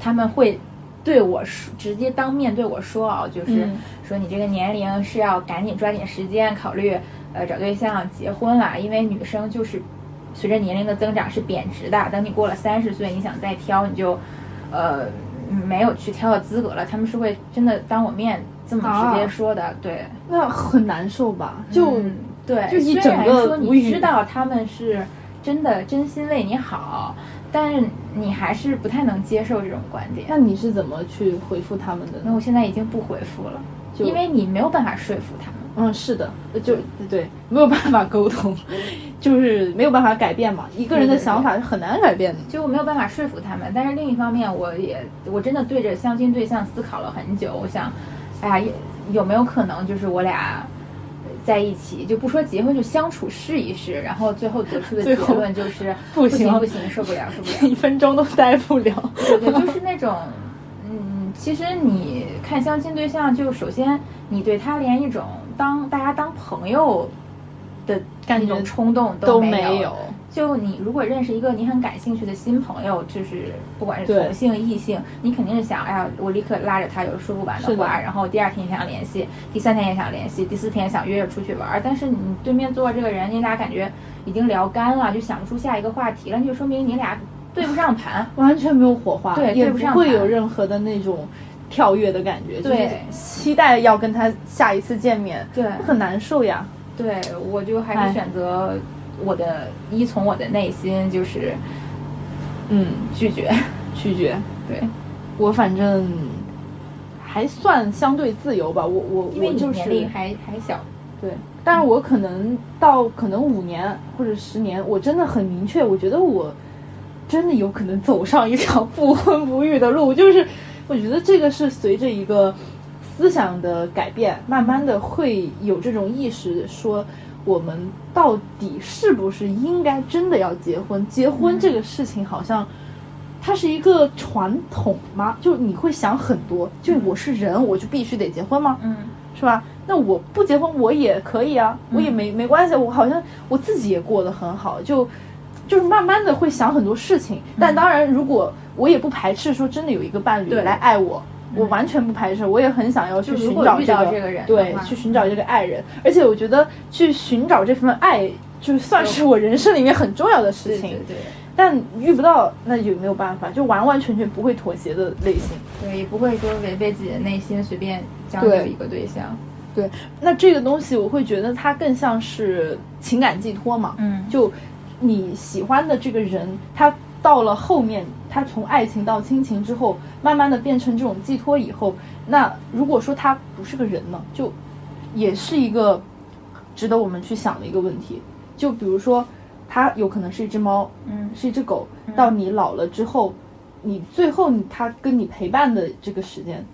他们会对我说直接当面对我说啊，就是嗯说你这个年龄是要赶紧抓紧时间考虑呃找对象结婚了，因为女生就是随着年龄的增长是贬值的，等你过了三十岁，你想再挑你就呃没有去挑的资格了。他们是会真的当我面这么直接啊说的，对。那很难受吧？就、嗯对，虽然整个说你知道他们是真的真心为你好，但是你还是不太能接受这种观点。那你是怎么去回复他们的呢？那我现在已经不回复了，就因为你没有办法说服他们。嗯，是的，就对，没有办法沟通，就是没有办法改变嘛。一个人的想法是很难改变的。就我没有办法说服他们，但是另一方面，我也我真的对着相亲对象思考了很久。我想，哎呀，有没有可能就是我俩在一起，就不说结婚，就相处试一试，然后最后得出的结论就是 不行行不行，受不了受不了。一分钟都待不了。对对，就是那种，嗯，其实你看相亲对象，就首先你对他连一种当大家当朋友的那种冲动都没没有就你如果认识一个你很感兴趣的新朋友，就是不管是同性异性，你肯定是想，哎呀，我立刻拉着他有说不完是的的话，然后第二天也想联系，第三天也想联系，第四天想约着出去玩儿。但是你对面坐这个人，你俩感觉已经聊干了，就想不出下一个话题了，那就说明你俩对不上盘。完全没有火花，对对不上盘会有任何的那种跳跃的感觉，就是对期待要跟他下一次见面，对很难受呀。对，我就还哎是选择我的依从我的内心，就是嗯，拒绝。拒绝。对，我反正还算相对自由吧，我我因为你我就是年龄还还小。对，但是我可能到可能五年或者十年，我真的很明确，我觉得我真的有可能走上一条不婚不育的路，就是我觉得这个是随着一个思想的改变，慢慢的会有这种意识，说我们到底是不是应该真的要结婚？结婚这个事情好像。它是一个传统吗？就你会想很多，就我是人，我就必须得结婚吗？嗯是吧？那我不结婚我也可以啊，我也没没关系，我好像我自己也过得很好，就就是慢慢的会想很多事情。但当然，如果我也不排斥说真的有一个伴侣来爱我，我完全不排斥，我也很想要去寻找这个这个人对，去寻找这个爱人。而且我觉得去寻找这份爱，就算是我人生里面很重要的事情。对对对但遇不到，那就没有办法，就完完全全不会妥协的类型。对，也不会说违背自己的内心随便将对就一个对象。对，那这个东西我会觉得它更像是情感寄托嘛。嗯就你喜欢的这个人，他到了后面，他从爱情到亲情之后，慢慢的变成这种寄托以后，那如果说他不是个人呢，就也是一个值得我们去想的一个问题。就比如说，他有可能是一只猫，嗯是一只狗，到你老了之后，你最后你他跟你陪伴的这个时间，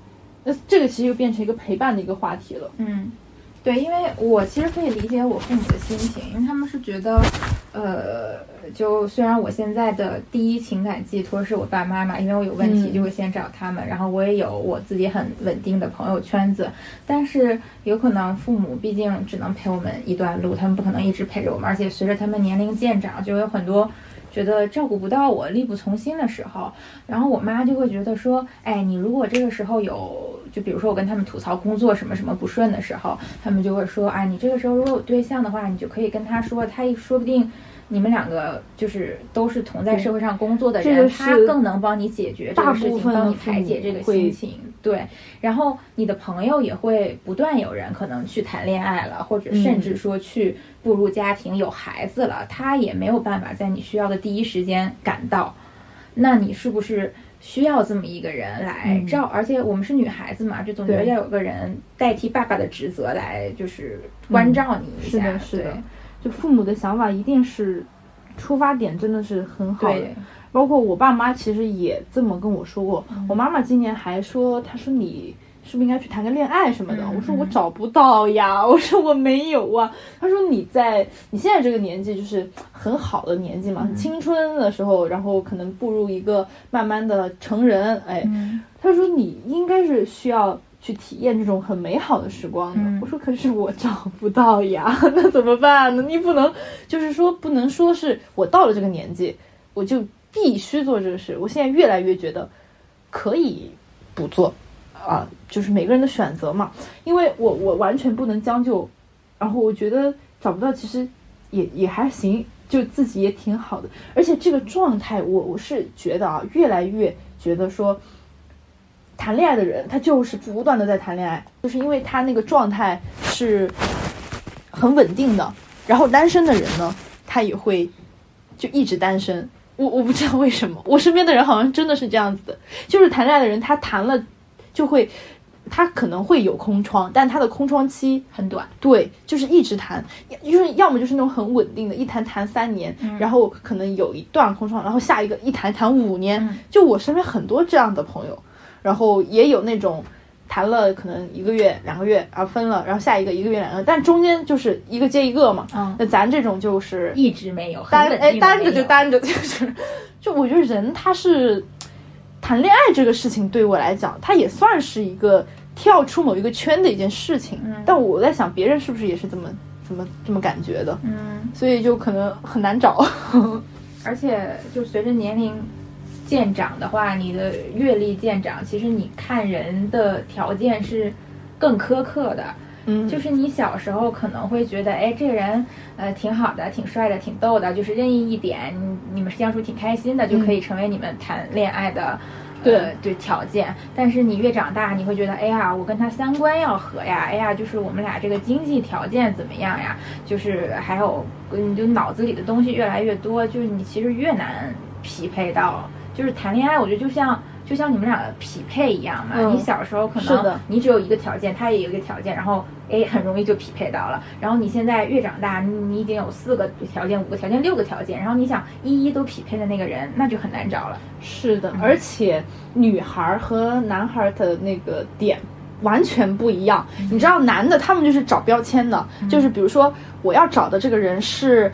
那这个其实就变成一个陪伴的一个话题了。嗯，对，因为我其实可以理解我父母的心情，因为他们是觉得，呃，就虽然我现在的第一情感寄托是我爸妈嘛，因为我有问题嗯。就会先找他们，然后我也有我自己很稳定的朋友圈子，但是有可能父母毕竟只能陪我们一段路，他们不可能一直陪着我们，而且随着他们年龄渐长，就有很多。觉得照顾不到我，力不从心的时候，然后我妈就会觉得说，哎，你如果这个时候有，就比如说我跟他们吐槽工作什么什么不顺的时候，他们就会说，啊，你这个时候如果有对象的话，你就可以跟他说，他一说不定你们两个就是都是同在社会上工作的人，他更能帮你解决这个事情，帮你排解这个心情。对，然后你的朋友也会不断有人可能去谈恋爱了，或者甚至说去步入家庭有孩子了，他也没有办法在你需要的第一时间赶到。那你是不是需要这么一个人来嗯照？而且我们是女孩子嘛，就总觉得要有个人代替爸爸的职责来，就是关照你一下。是的，是的对，就父母的想法一定是出发点真的是很好的，包括我爸妈其实也这么跟我说过。我妈妈今年还说，她说你是不是应该去谈个恋爱什么的？我说我找不到呀，我说我没有啊。她说你在你现在这个年纪就是很好的年纪嘛，青春的时候，然后可能步入一个慢慢的成人，哎，她说你应该是需要。去体验这种很美好的时光的，我说可是我找不到呀，那怎么办呢？你不能，就是说不能说是我到了这个年纪，我就必须做这个事。我现在越来越觉得可以不做，啊，就是每个人的选择嘛。因为我我完全不能将就，然后我觉得找不到其实也也还行，就自己也挺好的。而且这个状态，我我是觉得啊，越来越觉得说。谈恋爱的人，他就是不断的在谈恋爱，就是因为他那个状态是很稳定的。然后单身的人呢，他也会就一直单身。我我不知道为什么，我身边的人好像真的是这样子的，就是谈恋爱的人，他谈了就会，他可能会有空窗，但他的空窗期很短。对，就是一直谈，就是要么就是那种很稳定的，一谈谈三年，然后可能有一段空窗，然后下一个一谈谈五年。就我身边很多这样的朋友。然后也有那种谈了可能一个月两个月，然后分了，然后下一个一个月两个月，但中间就是一个接一个嘛。嗯，那咱这种就是一直没有单哎单着就单着，就是 就我觉得人他是谈恋爱这个事情对我来讲，他也算是一个跳出某一个圈的一件事情。嗯，但我在想别人是不是也是这么怎么这么感觉的？嗯，所以就可能很难找，而且就随着年龄。渐长的话，你的阅历渐长，其实你看人的条件是更苛刻的。嗯，就是你小时候可能会觉得，哎，这个人呃挺好的，挺帅的，挺逗的，就是任意一点，你们相处挺开心的，就可以成为你们谈恋爱的对对条件。但是你越长大，你会觉得，哎呀，我跟他三观要合呀，哎呀，就是我们俩这个经济条件怎么样呀？就是还有，你就脑子里的东西越来越多，就是你其实越难匹配到。就是谈恋爱，我觉得就像就像你们俩的匹配一样嘛。你小时候可能你只有一个条件，他也有一个条件，然后哎很容易就匹配到了。然后你现在越长大，你已经有四个条件、五个条件、六个条件，然后你想一一都匹配的那个人，那就很难找了。是的，而且女孩和男孩的那个点完全不一样。你知道，男的他们就是找标签的，就是比如说我要找的这个人是。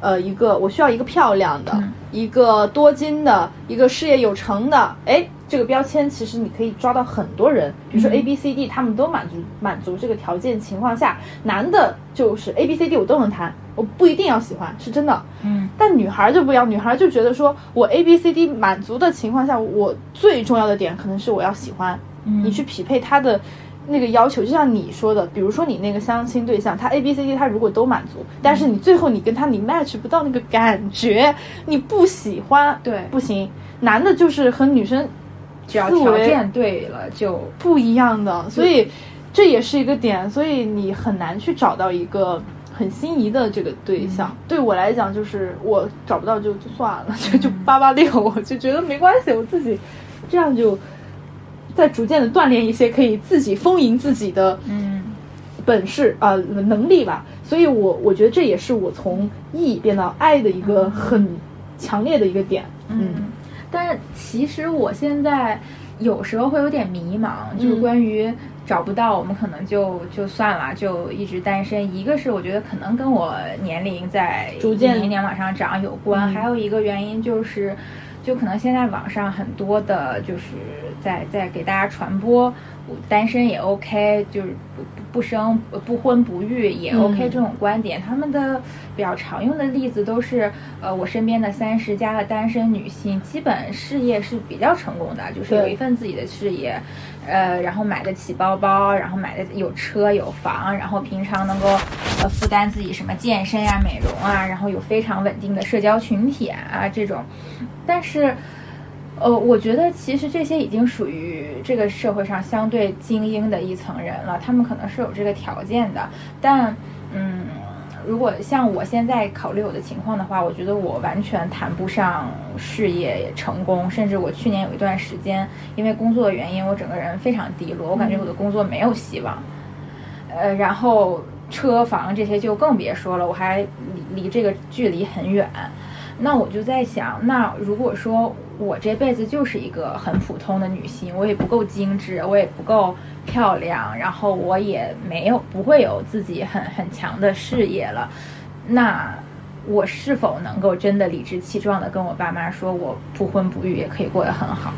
呃，一个我需要一个漂亮的，一个多金的，一个事业有成的。哎，这个标签其实你可以抓到很多人，比如说 A、B、C、D，他们都满足满足这个条件情况下，男的就是 A、B、C、D 我都能谈，我不一定要喜欢，是真的。嗯，但女孩就不一样，女孩就觉得说我 A、B、C、D 满足的情况下，我最重要的点可能是我要喜欢，你去匹配他的。那个要求就像你说的，比如说你那个相亲对象，他 A B C D 他如果都满足，但是你最后你跟他你 match 不到那个感觉，你不喜欢，对，不行。男的就是和女生，只要条件对了就不一样的，所以这也是一个点，所以你很难去找到一个很心仪的这个对象。对我来讲，就是我找不到就就算了，就就八八六，我就觉得没关系，我自己这样就。在逐渐的锻炼一些可以自己丰盈自己的嗯本事啊能力吧，所以我我觉得这也是我从 E 变到 I 的一个很强烈的一个点。嗯，但是其实我现在有时候会有点迷茫，就是关于找不到，我们可能就就算了，就一直单身。一个是我觉得可能跟我年龄在逐渐年年往上涨有关，还有一个原因就是。就可能现在网上很多的，就是在在给大家传播，单身也 OK，就是不不生不婚不育也 OK 这种观点，他们的比较常用的例子都是，呃，我身边的三十加的单身女性，基本事业是比较成功的，就是有一份自己的事业，呃，然后买得起包包，然后买的有车有房，然后平常能够呃负担自己什么健身啊、美容啊，然后有非常稳定的社交群体啊这种。但是，呃，我觉得其实这些已经属于这个社会上相对精英的一层人了，他们可能是有这个条件的。但，嗯，如果像我现在考虑我的情况的话，我觉得我完全谈不上事业成功，甚至我去年有一段时间因为工作的原因，我整个人非常低落，我感觉我的工作没有希望。呃，然后车房这些就更别说了，我还离离这个距离很远。那我就在想，那如果说我这辈子就是一个很普通的女性，我也不够精致，我也不够漂亮，然后我也没有不会有自己很很强的事业了，那我是否能够真的理直气壮的跟我爸妈说，我不婚不育也可以过得很好？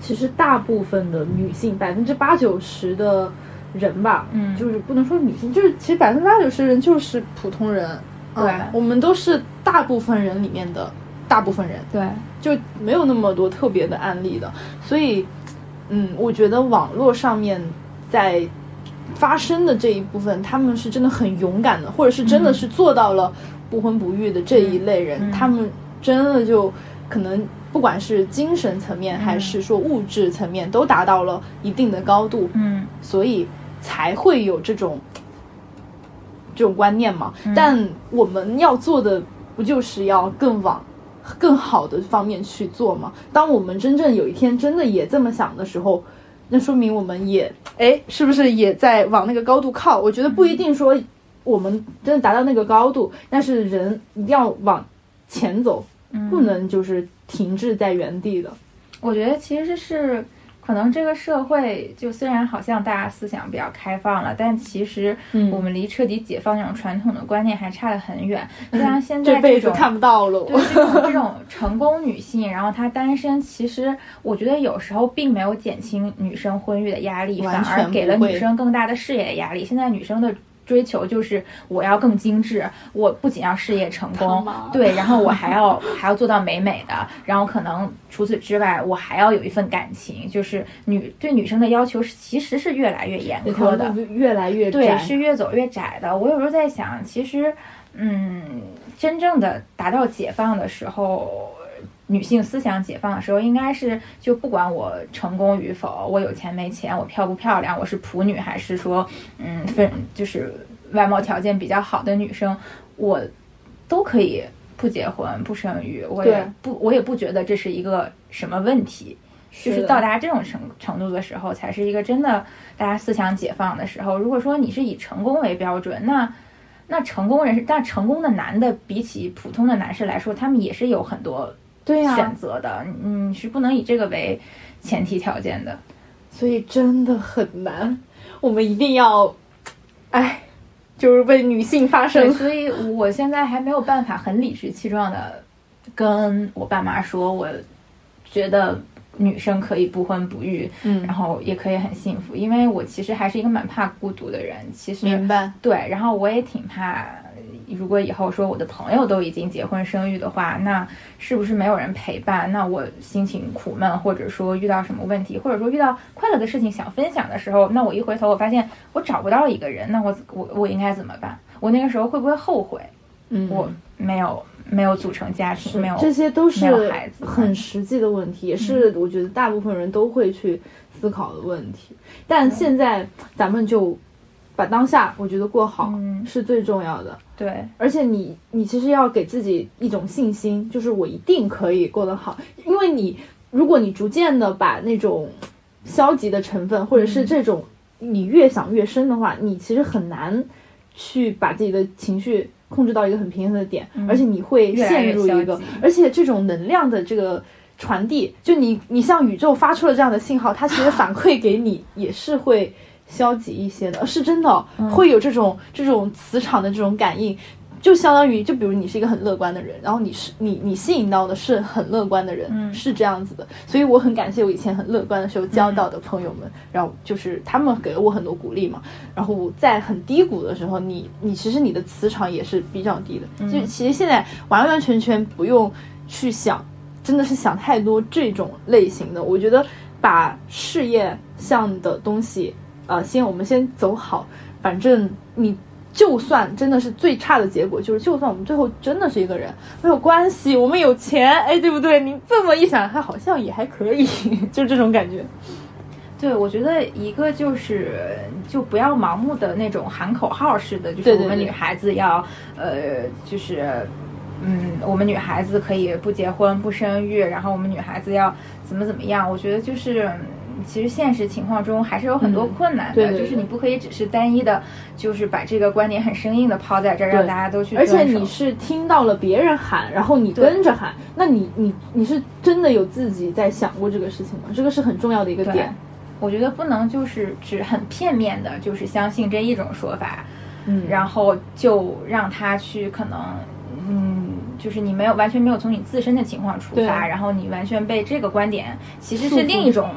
其实大部分的女性，百分之八九十的人吧，嗯就是不能说女性，就是其实百分之八九十人就是普通人。对嗯我们都是大部分人里面的大部分人，对，就没有那么多特别的案例的。所以，嗯，我觉得网络上面在发生的这一部分，他们是真的很勇敢的，或者是真的是做到了不婚不育的这一类人，他们真的就可能。不管是精神层面还是说物质层面，都达到了一定的高度，嗯所以才会有这种这种观念嘛。嗯但我们要做的不就是要更往更好的方面去做嘛？当我们真正有一天真的也这么想的时候，那说明我们也哎，是不是也在往那个高度靠？我觉得不一定说我们真的达到那个高度，但是人一定要往前走，嗯，不能就是停滞在原地的。我觉得其实是可能这个社会就虽然好像大家思想比较开放了，但其实嗯我们离彻底解放那种传统的观念还差得很远。就像现在这种看不到了，对这种这种成功女性，然后她单身，其实我觉得有时候并没有减轻女生婚育的压力，反而给了女生更大的事业的压力。现在女生的追求就是我要更精致，我不仅要事业成功，对，然后我还要 还要做到美美的，然后可能除此之外，我还要有一份感情，就是女对女生的要求是其实是越来越严苛的。越来越对，窄。是越走越窄的。我有时候在想，其实，嗯，真正的达到解放的时候，女性思想解放的时候，应该是就不管我成功与否，我有钱没钱，我漂不漂亮，我是普女还是说，嗯，分就是外貌条件比较好的女生，我都可以不结婚不生育，我也不我也不觉得这是一个什么问题。就是到达这种程程度的时候，才是一个真的大家思想解放的时候。如果说你是以成功为标准，那那成功人士，但成功的男的比起普通的男士来说，他们也是有很多对呀、选择的，你是不能以这个为前提条件的。所以真的很难。我们一定要，哎，就是为女性发，声。所以我现在还没有办法很理直气壮的跟我爸妈说，我觉得女生可以不婚不育，嗯然后也可以很幸福，因为我其实还是一个蛮怕孤独的人。其实明白。对，然后我也挺怕，如果以后说我的朋友都已经结婚生育的话，那是不是没有人陪伴？那我心情苦闷，或者说遇到什么问题，或者说遇到快乐的事情想分享的时候，那我一回头我发现我找不到一个人，那我我我应该怎么办？我那个时候会不会后悔？嗯，我没有没有组成家庭，没有这些都是孩子很实际的问题，也是嗯我觉得大部分人都会去思考的问题。但现在咱们就把当下，我觉得过好嗯是最重要的。对而且你你其实要给自己一种信心，就是我一定可以过得好，因为你如果你逐渐的把那种消极的成分，或者是嗯这种你越想越深的话，你其实很难去把自己的情绪控制到一个很平衡的点，而且你会陷入一个而且这种能量的这个。传递，就你，你向宇宙发出了这样的信号，它其实反馈给你也是会消极一些的，呃是真的会有这种这种磁场的这种感应，就相当于，就比如你是一个很乐观的人，然后你是你你吸引到的是很乐观的人，嗯是这样子的。所以我很感谢我以前很乐观的时候交到的朋友们，然后就是他们给了我很多鼓励嘛。然后在很低谷的时候，你你其实你的磁场也是比较低的。嗯就其实现在完完全全不用去想，真的是想太多这种类型的。我觉得把事业向的东西，呃，先我们先走好，反正你。就算真的是最差的结果，就是就算我们最后真的是一个人，没有关系，我们有钱，哎，对不对？你这么一想，它好像也还可以，就是这种感觉。对，我觉得一个就是就不要盲目的那种喊口号似的，就是我们女孩子要呃，就是嗯，我们女孩子可以不结婚不生育，然后我们女孩子要怎么怎么样？我觉得就是其实现实情况中还是有很多困难的，对对对就是你不可以只是单一的，就是把这个观点很生硬的抛在这儿，让大家都去而且你是听到了别人喊，然后你跟着喊，那你你你是真的有自己在想过这个事情吗？这个是很重要的一个点。我觉得不能就是只很片面的，就是相信这一种说法，嗯。然后就让他去可能，嗯，就是你没有完全没有从你自身的情况出发，然后你完全被这个观点其实是另一种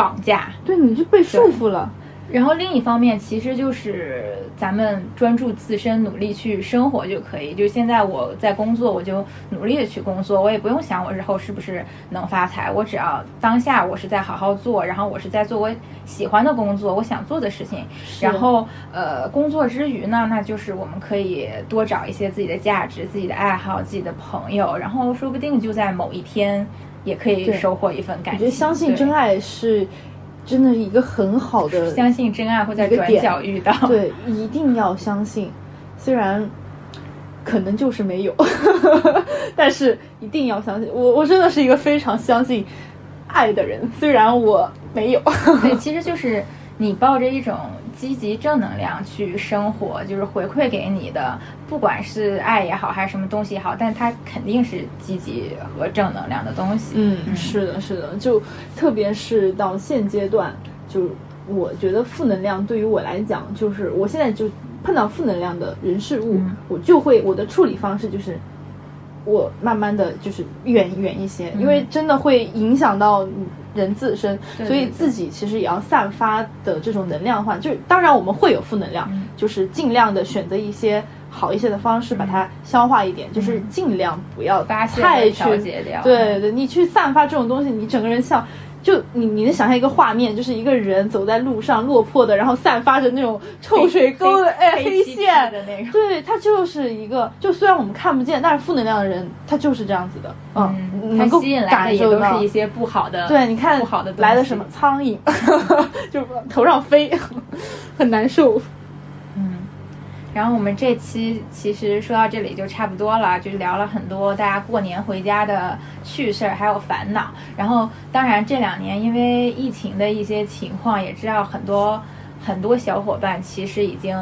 绑架。对，你就被束缚了。然后另一方面，其实就是咱们专注自身，努力去生活就可以。就现在我在工作，我就努力的去工作，我也不用想我日后是不是能发财，我只要当下我是在好好做，然后我是在做我喜欢的工作，我想做的事情。然后呃，工作之余呢，那就是我们可以多找一些自己的价值、自己的爱好、自己的朋友，然后说不定就在某一天也可以收获一份感情。我觉得相信真爱是真的一个很好的相信真爱会在转角遇到。对，一定要相信，虽然可能就是没有，但是一定要相信。我我真的是一个非常相信爱的人，虽然我没有。对，其实就是你抱着一种积极正能量去生活，就是回馈给你的，不管是爱也好，还是什么东西也好，但它肯定是积极和正能量的东西。嗯，是的，是的，就特别是到现阶段，就我觉得负能量对于我来讲，就是我现在就碰到负能量的人事物，嗯我就会我的处理方式就是。我慢慢的就是远远一些，因为真的会影响到人自身，所以自己其实也要散发的这种能量的话，就当然我们会有负能量，嗯。就是尽量的选择一些好一些的方式把它消化一点，就是尽量不要太去对对，你去散发这种东西，你整个人像。就你你能想象一个画面，就是一个人走在路上落魄的，然后散发着那种臭水沟的哎黑线。的那个对他就是一个，就虽然我们看不见，但是负能量的人他就是这样子的，嗯，嗯，能够吸引来的也感受到都是一些不好的，对，你看不好的来的什么苍蝇，就头上飞，很难受。嗯，然后我们这期其实说到这里就差不多了，就聊了很多大家过年回家的趣事儿，还有烦恼。然后当然这两年因为疫情的一些情况，也知道很多很多小伙伴其实已经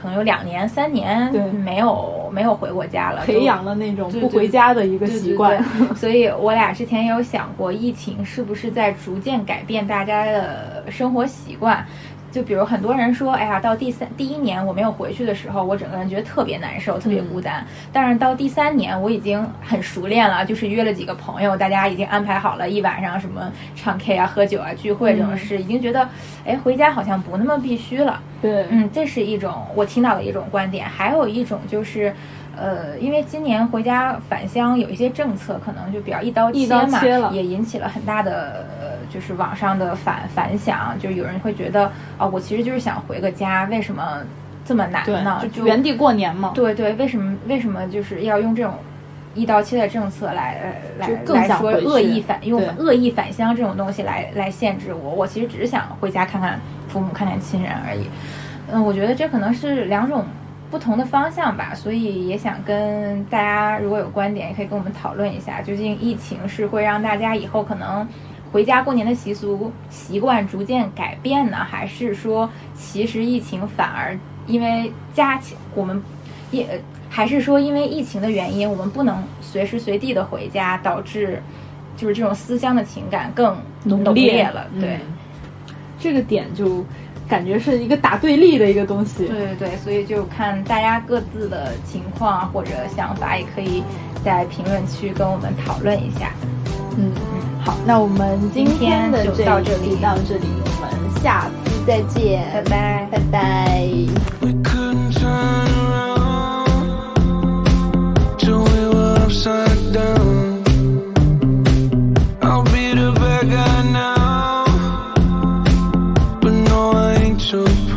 可能有两年、三年对没有没有回过家了，培养了那种不回家的一个对习惯。对对所以我俩之前也有想过，疫情是不是在逐渐改变大家的生活习惯？就比如很多人说，哎呀，到第三第一年我没有回去的时候，我整个人觉得特别难受，特别孤单。但是到第三年，我已经很熟练了，就是约了几个朋友，大家已经安排好了一晚上什么唱 K 啊、喝酒啊、聚会这种事，已经觉得，哎，回家好像不那么必须了。对，嗯，这是一种我听到的一种观点，还有一种就是，呃，因为今年回家返乡有一些政策，可能就比较一刀切嘛，切了也引起了很大的呃，就是网上的反反响，就有人会觉得，哦，我其实就是想回个家，为什么这么难呢？对，就原地过年嘛。对对，为什么为什么就是要用这种一刀切的政策来来更来说恶意反用对恶意返乡这种东西来来限制我？我其实只是想回家看看父母，看看亲人而已。嗯，我觉得这可能是两种不同的方向吧，所以也想跟大家如果有观点，也可以跟我们讨论一下，究竟疫情是会让大家以后可能。回家过年的习俗习惯逐渐改变呢，还是说其实疫情反而因为家庭我们也呃还是说因为疫情的原因，我们不能随时随地的回家，导致就是这种思乡的情感更浓烈了。对，嗯这个点就感觉是一个打对立的一个东西。对对对，所以就看大家各自的情况或者想法，也可以在评论区跟我们讨论一下。嗯嗯，好，那我们今天的就这到这里到这里，我们下次再见，拜拜。拜拜。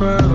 world.